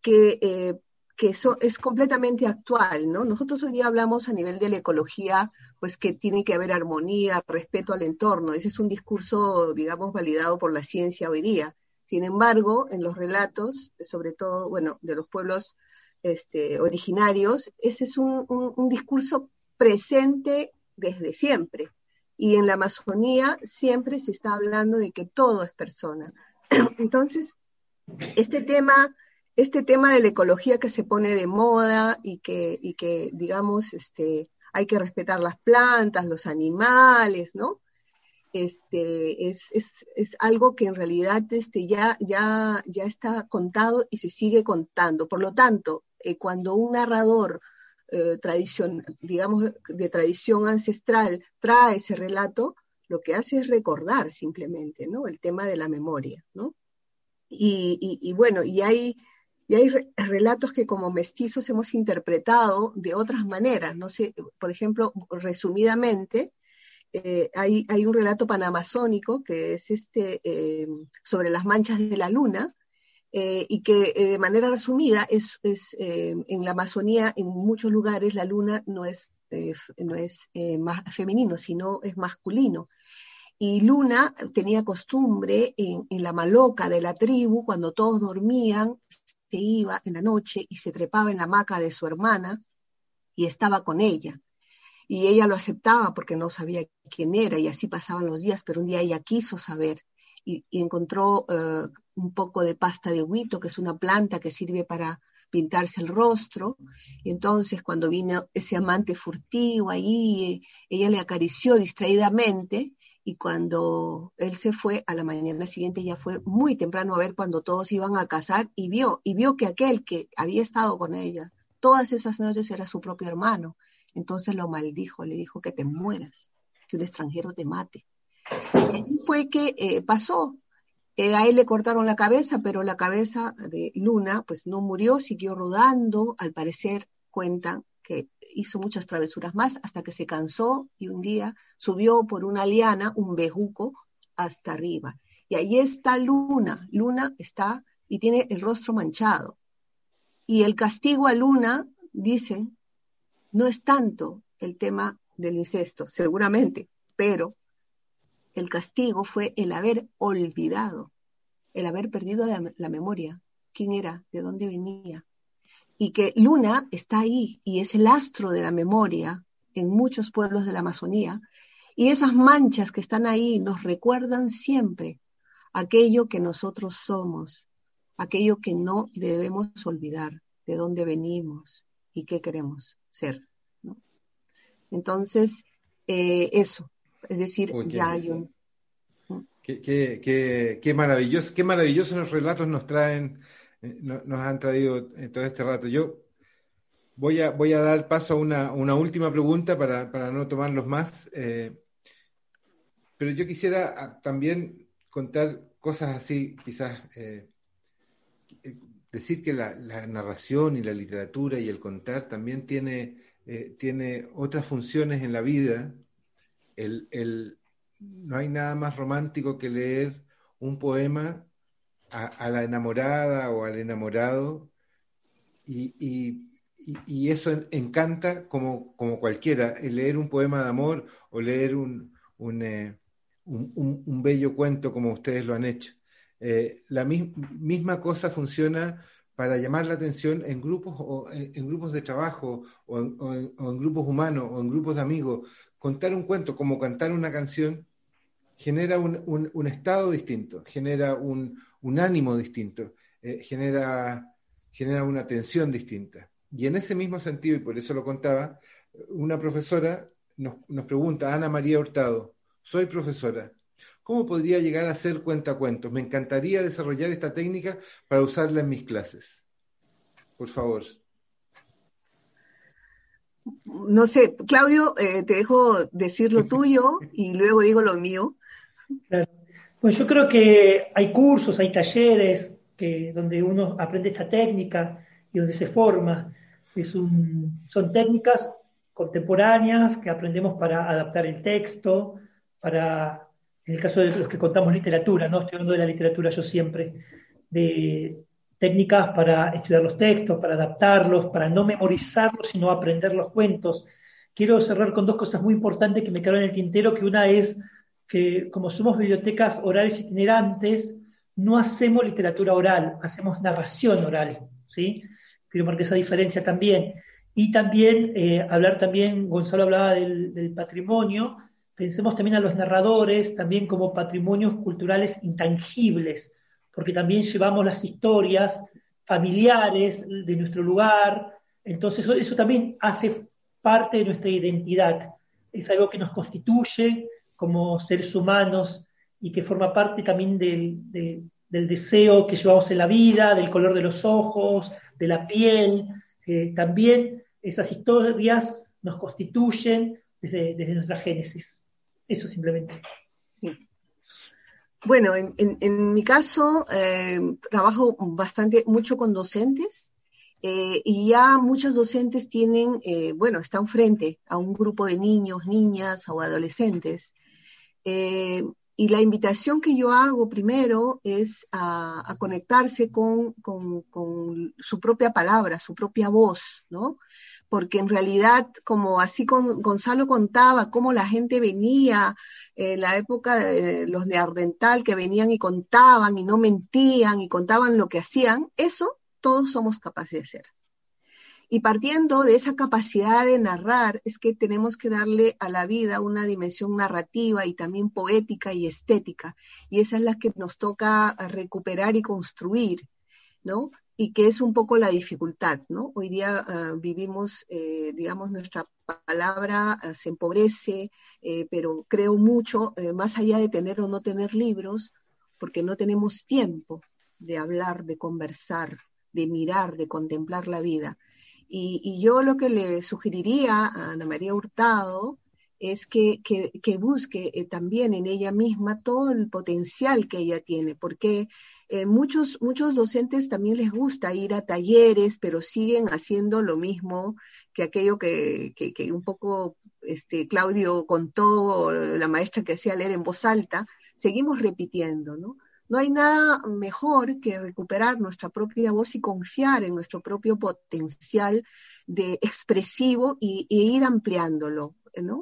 que que eso es completamente actual, ¿no? Nosotros hoy día hablamos a nivel de la ecología, pues que tiene que haber armonía, respeto al entorno. Ese es un discurso, digamos, validado por la ciencia hoy día. Sin embargo, en los relatos, sobre todo, bueno, de los pueblos este, originarios, ese es un, un discurso presente desde siempre. Y en la Amazonía siempre se está hablando de que todo es persona. Entonces, este tema este tema de la ecología que se pone de moda y que, y que digamos, este, hay que respetar las plantas, los animales, ¿no? Este, es, es, es algo que en realidad este, ya, ya, ya está contado y se sigue contando. Por lo tanto, eh, cuando un narrador eh, tradición, digamos, de tradición ancestral trae ese relato, lo que hace es recordar simplemente, ¿no? El tema de la memoria, ¿no? Y, y, bueno, y hay y hay relatos que como mestizos hemos interpretado de otras maneras. No sé, por ejemplo, resumidamente, eh, hay, hay, un relato panamazónico que es este eh, sobre las manchas de la luna, eh, y que de manera resumida es, es en la Amazonía, en muchos lugares, la luna no es, no es más femenino, sino es masculino. Y Luna tenía costumbre en, en, la maloca de la tribu, cuando todos dormían, iba en la noche y se trepaba en la hamaca de su hermana y estaba con ella. Y ella lo aceptaba porque no sabía quién era y así pasaban los días, pero un día ella quiso saber y, encontró eh, un poco de pasta de huito, que es una planta que sirve para pintarse el rostro. Y entonces cuando vino ese amante furtivo ahí, ella le acarició distraídamente y cuando él se fue, a la mañana siguiente ya fue muy temprano a ver cuando todos iban a casar y vio, y vio que aquel que había estado con ella todas esas noches era su propio hermano. Entonces lo maldijo, le dijo que te mueras, que un extranjero te mate. Y fue que eh, pasó. Eh, a él le cortaron la cabeza, pero la cabeza de Luna pues no murió, siguió rodando, al parecer cuentan que hizo muchas travesuras más hasta que se cansó y un día subió por una liana, un bejuco, hasta arriba. Y ahí está Luna. Luna está y tiene el rostro manchado. Y el castigo a Luna, dicen, no es tanto el tema del incesto, seguramente, pero el castigo fue el haber olvidado, el haber perdido la, memoria, quién era, de dónde venía. Y que Luna está ahí y es el astro de la memoria en muchos pueblos de la Amazonía. Y esas manchas que están ahí nos recuerdan siempre aquello que nosotros somos, aquello que no debemos olvidar, de dónde venimos y qué queremos ser. Entonces, eh, eso, es decir, ya hay un... Qué, maravilloso, qué maravillosos relatos nos traen, eh, nos, han traído todo este rato. Yo voy a, voy a dar paso a una, última pregunta para, no tomarlos más. Eh, pero yo quisiera ah, también contar cosas así, quizás decir que la, narración y la literatura y el contar también tiene, tiene otras funciones en la vida. El, el, no hay nada más romántico que leer un poema a, la enamorada o al enamorado y, eso encanta como, como, cualquiera, leer un poema de amor o leer un, eh, un, bello cuento como ustedes lo han hecho. Eh, la misma cosa funciona para llamar la atención en grupos o en, grupos de trabajo o en, grupos humanos o en grupos de amigos. Contar un cuento como cantar una canción genera un, estado distinto, genera un, ánimo distinto, eh, genera, genera una tensión distinta. Y en ese mismo sentido, y por eso lo contaba, una profesora nos, nos pregunta, Ana María Hurtado, soy profesora, ¿cómo podría llegar a ser cuentacuentos? Me encantaría desarrollar esta técnica para usarla en mis clases. Por favor. No sé, Claudio, eh, te dejo decir lo tuyo y luego digo lo mío. Pues yo creo que hay cursos, hay talleres que, donde uno aprende esta técnica y donde se forma. Es un, son técnicas contemporáneas que aprendemos para adaptar el texto, para, en el caso de los que contamos literatura, no estoy hablando de la literatura yo siempre, de técnicas para estudiar los textos, para adaptarlos, para no memorizarlos, sino aprender los cuentos. Quiero cerrar con dos cosas muy importantes que me quedaron en el tintero, que una es que como somos bibliotecas orales itinerantes, no hacemos literatura oral, hacemos narración oral, ¿sí? Quiero marcar esa diferencia también. Y también, eh, hablar también, Gonzalo hablaba del, patrimonio, pensemos también a los narradores también como patrimonios culturales intangibles, porque también llevamos las historias familiares de nuestro lugar, entonces eso, eso también hace parte de nuestra identidad, es algo que nos constituye, como seres humanos y que forma parte también del, deseo que llevamos en la vida, del color de los ojos, de la piel. también esas historias nos constituyen desde, nuestra génesis. Eso simplemente. Bueno, en, mi caso eh, trabajo bastante mucho con docentes eh, y ya muchos docentes tienen, eh, bueno, están frente a un grupo de niños, niñas o adolescentes eh, y la invitación que yo hago primero es a, conectarse con, su propia palabra, su propia voz, ¿no? Porque en realidad, como así Gonzalo contaba, cómo la gente venía en la época de los de Ardental, que venían y contaban y no mentían y contaban lo que hacían, eso todos somos capaces de hacer. Y partiendo de esa capacidad de narrar, es que tenemos que darle a la vida una dimensión narrativa y también poética y estética. Y esa es la que nos toca recuperar y construir, ¿no? Y que es un poco la dificultad, ¿no? Hoy día ah, vivimos, eh, digamos, nuestra palabra ah, se empobrece, eh, pero creo mucho, eh, más allá de tener o no tener libros, porque no tenemos tiempo de hablar, de conversar, de mirar, de contemplar la vida. Y, yo lo que le sugeriría a Ana María Hurtado es que, que busque también en ella misma todo el potencial que ella tiene, porque eh, muchos, muchos docentes también les gusta ir a talleres, pero siguen haciendo lo mismo que aquello que, que, un poco este, Claudio contó, la maestra que hacía leer en voz alta, seguimos repitiendo, ¿no? No hay nada mejor que recuperar nuestra propia voz y confiar en nuestro propio potencial de expresivo y, y ir ampliándolo.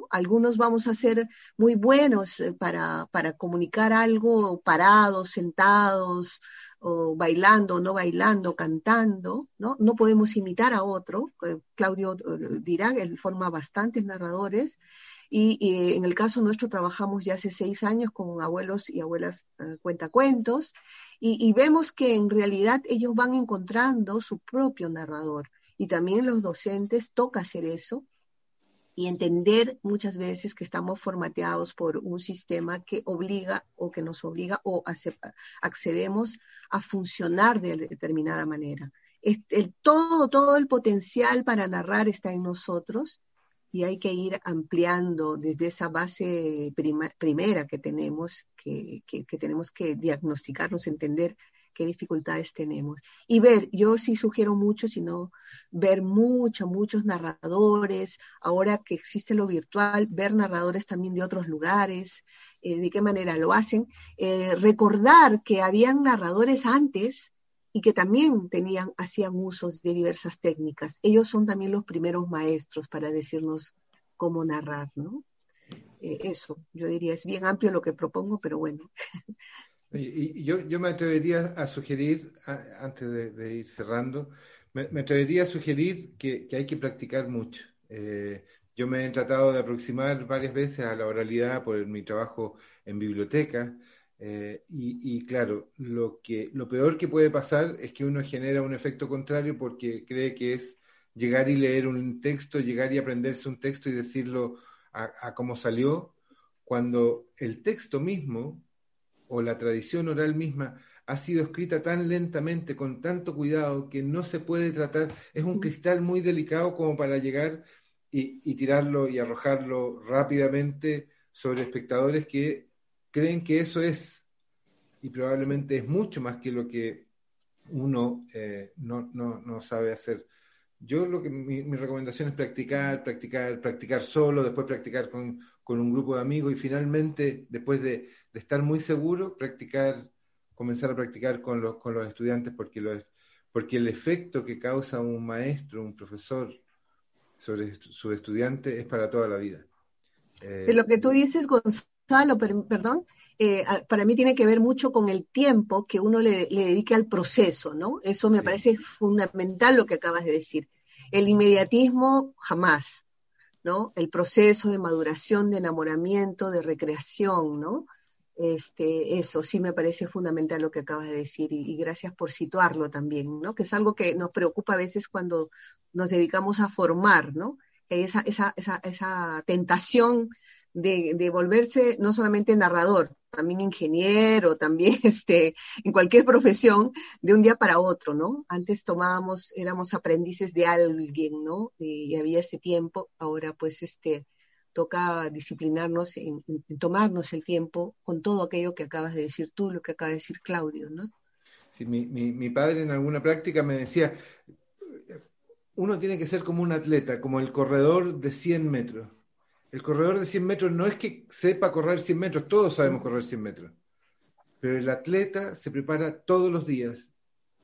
Algunos vamos a ser muy buenos eh, para, comunicar algo parados, sentados, o bailando, no bailando, cantando, ¿no? No podemos imitar a otro. Eh, Claudio eh, dirá, él forma bastantes narradores. Y, en el caso nuestro trabajamos ya hace seis años con abuelos y abuelas cuentacuentos y, y vemos que en realidad ellos van encontrando su propio narrador. Y también los docentes toca hacer eso y entender muchas veces que estamos formateados por un sistema que obliga o que nos obliga o accedemos a funcionar de determinada manera. El, todo, todo el potencial para narrar está en nosotros y hay que ir ampliando desde esa base primera que tenemos, que, que, que tenemos que diagnosticarnos, entender qué dificultades tenemos. Y ver, yo sí sugiero mucho, sino ver mucho, muchos narradores, ahora que existe lo virtual, ver narradores también de otros lugares, eh, de qué manera lo hacen, eh, recordar que habían narradores antes y que también tenían, hacían usos de diversas técnicas. Ellos son también los primeros maestros para decirnos cómo narrar, ¿no? Eh, eso, yo diría, es bien amplio lo que propongo, pero bueno, Y, yo, yo, me atrevería a sugerir, antes de, ir cerrando, me, atrevería a sugerir que, hay que practicar mucho. Eh, yo me he tratado de aproximar varias veces a la oralidad por mi trabajo en biblioteca. Eh, y, claro, lo, que, lo peor que puede pasar es que uno genera un efecto contrario porque cree que es llegar y leer un texto, llegar y aprenderse un texto y decirlo a, a salió, cuando el texto mismo o la tradición oral misma ha sido escrita tan lentamente, con tanto cuidado, que no se puede tratar, es un cristal muy delicado como para llegar y, tirarlo y arrojarlo rápidamente sobre espectadores que creen que eso es, y probablemente es mucho más que lo que uno eh, no, no, sabe hacer. Yo lo que mi, recomendación es practicar, practicar, practicar solo, después practicar con, con un grupo de amigos y finalmente, después de, estar muy seguro, practicar, comenzar a practicar con los, con los estudiantes porque, los, porque el efecto que causa un maestro, un profesor sobre su estudiante es para toda la vida. de lo que tú dices, Gonzalo, perdón, eh, para mí tiene que ver mucho con el tiempo que uno le, le dedique al proceso, ¿no? Eso me parece fundamental lo que acabas de decir. El inmediatismo jamás. ¿no? El proceso de maduración, de enamoramiento, de recreación, ¿no? Este, eso sí me parece fundamental lo que acabas de decir y, gracias por situarlo también, ¿no? Que es algo que nos preocupa a veces cuando nos dedicamos a formar, ¿no? Esa, esa, esa, esa tentación de, volverse no solamente narrador, también ingeniero, también este, en cualquier profesión, de un día para otro, ¿no? Antes tomábamos, éramos aprendices de alguien, ¿no? Y, había ese tiempo, ahora pues este, toca disciplinarnos en, tomarnos el tiempo con todo aquello que acabas de decir tú, lo que acaba de decir Claudio, ¿no? Sí, mi, mi, mi padre en alguna práctica me decía, uno tiene que ser como un atleta, como el corredor de 100 metros el corredor de 100 metros no es que sepa correr 100 metros, todos sabemos correr 100 metros, pero el atleta se prepara todos los días,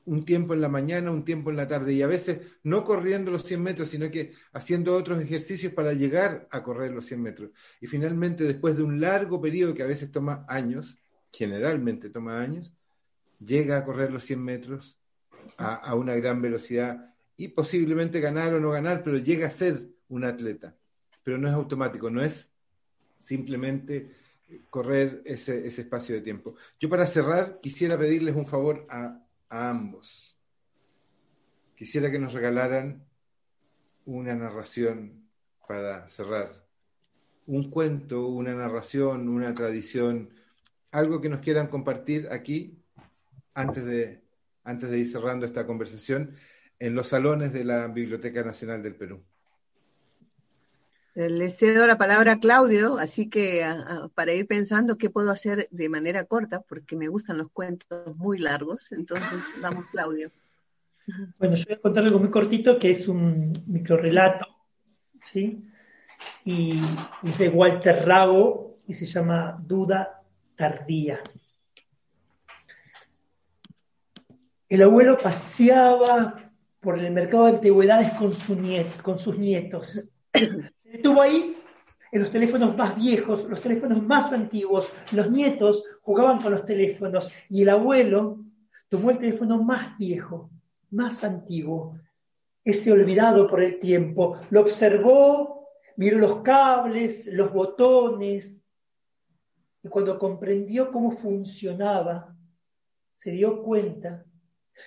un tiempo en la mañana, un tiempo en la tarde, y a veces no corriendo los 100 metros, sino que haciendo otros ejercicios para llegar a correr los 100 metros. Y finalmente, después de un largo periodo que a veces toma años, generalmente toma años, llega a correr los 100 metros a, a una gran velocidad y posiblemente ganar o no ganar, pero llega a ser un atleta pero no es automático, no es simplemente correr ese, espacio de tiempo. Yo para cerrar quisiera pedirles un favor a, ambos. quisiera que nos regalaran una narración para cerrar. Un cuento, una narración, una tradición, algo que nos quieran compartir aquí antes de, antes de ir cerrando esta conversación en los salones de la Biblioteca Nacional del Perú. Le cedo la palabra a Claudio, así que para ir pensando qué puedo hacer de manera corta, porque me gustan los cuentos muy largos, entonces vamos Claudio. Bueno, yo voy a contar algo muy cortito que es un microrelato, ¿sí? Y es de Walter Rago y se llama Duda Tardía. El abuelo paseaba por el mercado de antigüedades con, con sus nietos. Se detuvo ahí en los teléfonos más viejos, los teléfonos más antiguos. Los nietos jugaban con los teléfonos y el abuelo tomó el teléfono más viejo, más antiguo, ese olvidado por el tiempo. Lo observó, miró los cables, los botones, y cuando comprendió cómo funcionaba, se dio cuenta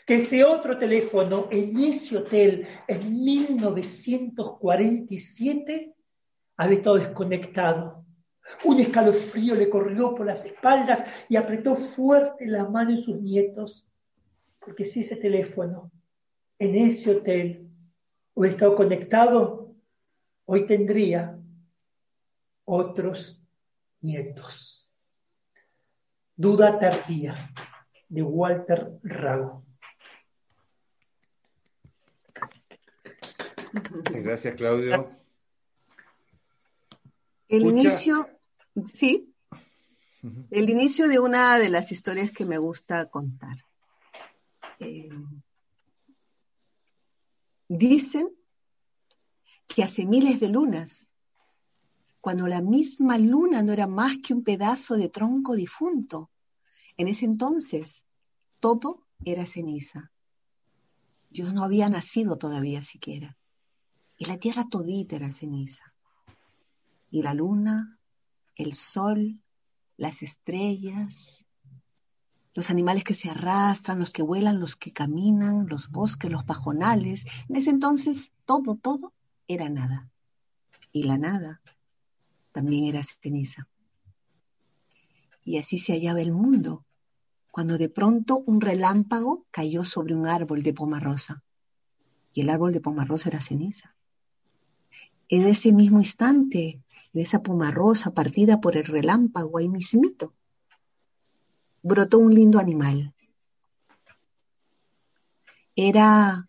que ese otro teléfono en ese hotel en 1947 había estado desconectado. Un escalofrío le corrió por las espaldas y apretó fuerte la mano en sus nietos, porque si ese teléfono en ese hotel hubiera estado conectado, hoy tendría otros nietos. Duda tardía de Walter Rago. Gracias, Claudio. El inicio, sí, el inicio de una de las historias que me gusta contar. Eh, dicen que hace miles de lunas, cuando la misma luna no era más que un pedazo de tronco difunto, en ese entonces todo era ceniza. Yo no había nacido todavía siquiera. Y la tierra todita era ceniza. Y la luna, el sol, las estrellas, los animales que se arrastran, los que vuelan, los que caminan, los bosques, los pajonales. En ese entonces todo, todo era nada. Y la nada también era ceniza. Y así se hallaba el mundo, cuando de pronto un relámpago cayó sobre un árbol de pomarosa. Y el árbol de pomarosa era ceniza. En ese mismo instante, en esa pomarosa partida por el relámpago, ahí mismito, brotó un lindo animal. Era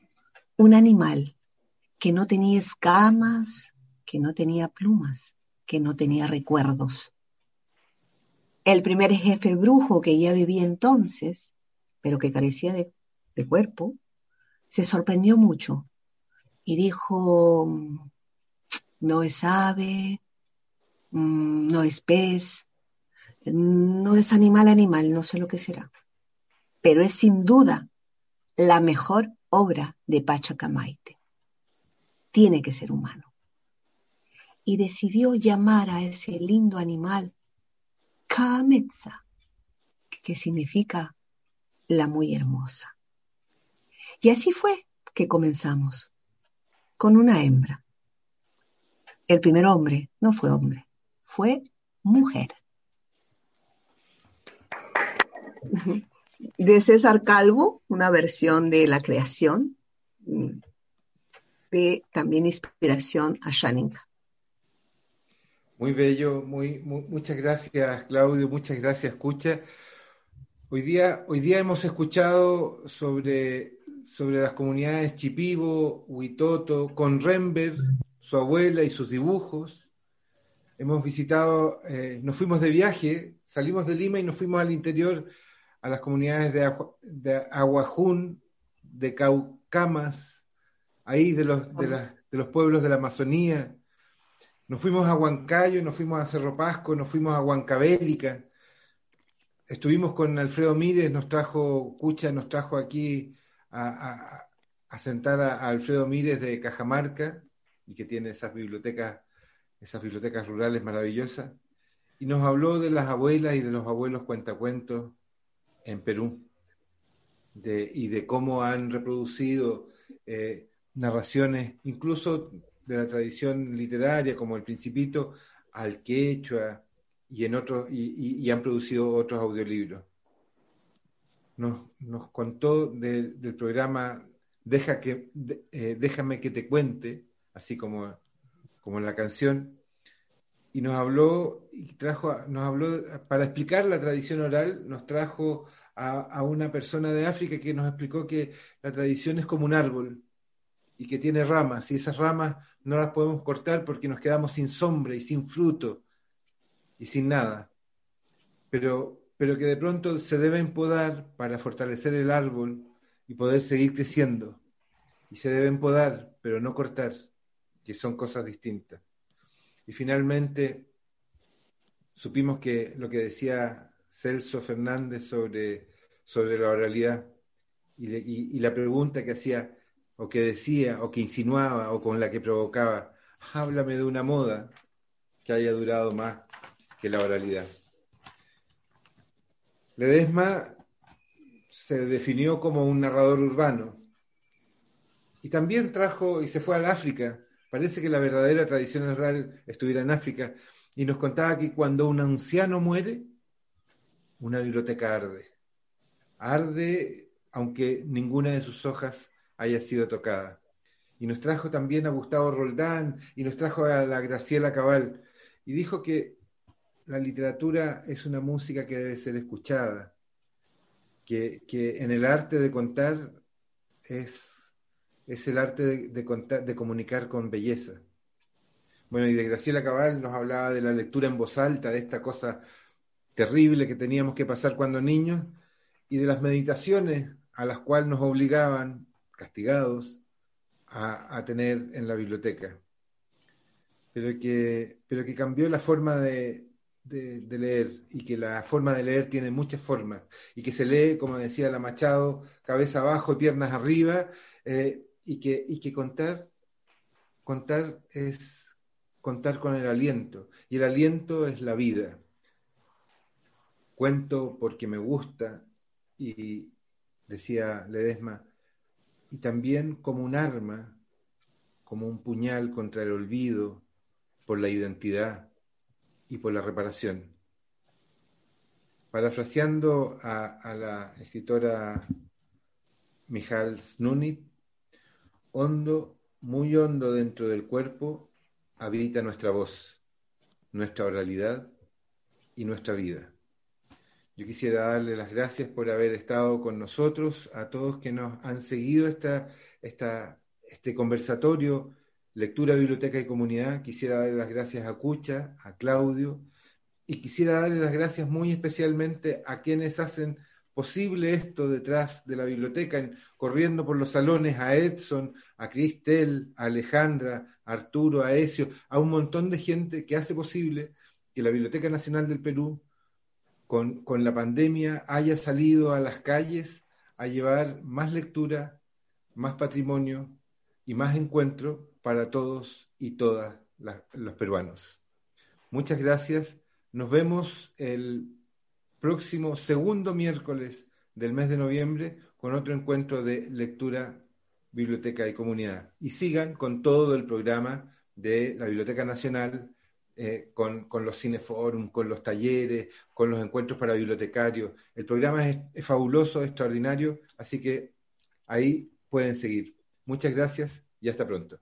un animal que no tenía escamas, que no tenía plumas, que no tenía recuerdos. El primer jefe brujo que ya vivía entonces, pero que carecía de cuerpo, se sorprendió mucho y dijo, no es ave, mm, no es pez, no es animal animal, no sé lo que será, pero es sin duda la mejor obra de Pachacamaite. Tiene que ser humano. Y decidió llamar a ese lindo animal Kametza, que significa la muy hermosa. Y así fue que comenzamos, con una hembra. El primer hombre no fue hombre, fue mujer. De César Calvo, una versión de la creación, de también inspiración a Shaninka. Muy bello, muy, muchas gracias Claudio, muchas gracias Escucha. Hoy día, hoy día hemos escuchado sobre, sobre las comunidades Chipibo, Huitoto, con Rember, su abuela y sus dibujos. Hemos visitado, eh, nos fuimos de viaje, salimos de Lima y nos fuimos al interior a las comunidades de, de Aguajún, de Caucamas, ahí de los, de, los pueblos de la Amazonía. Nos fuimos a Huancayo, nos fuimos a Cerro Pasco, nos fuimos a Huancabélica. Estuvimos con Alfredo Mírez, nos trajo, Cucha nos trajo aquí a, sentar a, Alfredo Mírez de Cajamarca y que tiene esas bibliotecas, esas bibliotecas rurales maravillosas, y nos habló de las abuelas y de los abuelos cuentacuentos en Perú, de, y de cómo han reproducido eh, narraciones, incluso de la tradición literaria, como El Principito, al quechua y, en otros, y, han producido otros audiolibros. Nos, nos contó del programa Deja que, eh, Déjame que te cuente, así como, como en la canción, y nos habló, y trajo, nos habló, para explicar la tradición oral, nos trajo a, a, una persona de África que nos explicó que la tradición es como un árbol y que tiene ramas, y esas ramas no las podemos cortar porque nos quedamos sin sombra y sin fruto y sin nada. Pero, pero que de pronto se deben podar para fortalecer el árbol y poder seguir creciendo. Y se deben podar, pero no cortar, que son cosas distintas. Y finalmente supimos que lo que decía Celso Fernández sobre, sobre la oralidad y, y la pregunta que hacía, o que decía, o que insinuaba, o con la que provocaba, háblame de una moda que haya durado más que la oralidad. Ledesma se definió como un narrador urbano y también trajo y se fue al África. Parece que la verdadera tradición oral estuviera en África y nos contaba que cuando un anciano muere, una biblioteca arde. Arde aunque ninguna de sus hojas haya sido tocada. Y nos trajo también a Gustavo Roldán y nos trajo a la Graciela Cabal. Y dijo que la literatura es una música que debe ser escuchada, que, en el arte de contar es, es el arte de, contar, de comunicar con belleza. Bueno, y de Graciela Cabal nos hablaba de la lectura en voz alta, de esta cosa terrible que teníamos que pasar cuando niños, y de las meditaciones a las cuales nos obligaban castigados a, tener en la biblioteca, pero que, pero que cambió la forma de, leer y que la forma de leer tiene muchas formas y que se lee, como decía la Machado, cabeza abajo y piernas arriba eh, y, que, y que contar, contar es contar con el aliento y el aliento es la vida. Cuento porque me gusta y decía Ledesma, y también como un arma, como un puñal contra el olvido, por la identidad y por la reparación. Parafraseando a, la escritora Michal Snunit, hondo, muy hondo dentro del cuerpo, habita nuestra voz, nuestra oralidad y nuestra vida. Yo quisiera darle las gracias por haber estado con nosotros, a todos que nos han seguido esta, este conversatorio, lectura, biblioteca y comunidad. Quisiera darle las gracias a Cucha, a Claudio, y quisiera darle las gracias muy especialmente a quienes hacen posible esto detrás de la biblioteca, corriendo por los salones, a Edson, a Cristel, a Alejandra, a Arturo, a Ezio, a un montón de gente que hace posible que la Biblioteca Nacional del Perú con, la pandemia haya salido a las calles a llevar más lectura, más patrimonio y más encuentro para todos y todas los peruanos. Muchas gracias. Nos vemos el próximo segundo miércoles del mes de noviembre con otro encuentro de lectura, biblioteca y comunidad. Y sigan con todo el programa de la Biblioteca Nacional eh, con, los cineforum, con los talleres, con los encuentros para bibliotecarios. El programa es, fabuloso, extraordinario, así que ahí pueden seguir. Muchas gracias y hasta pronto.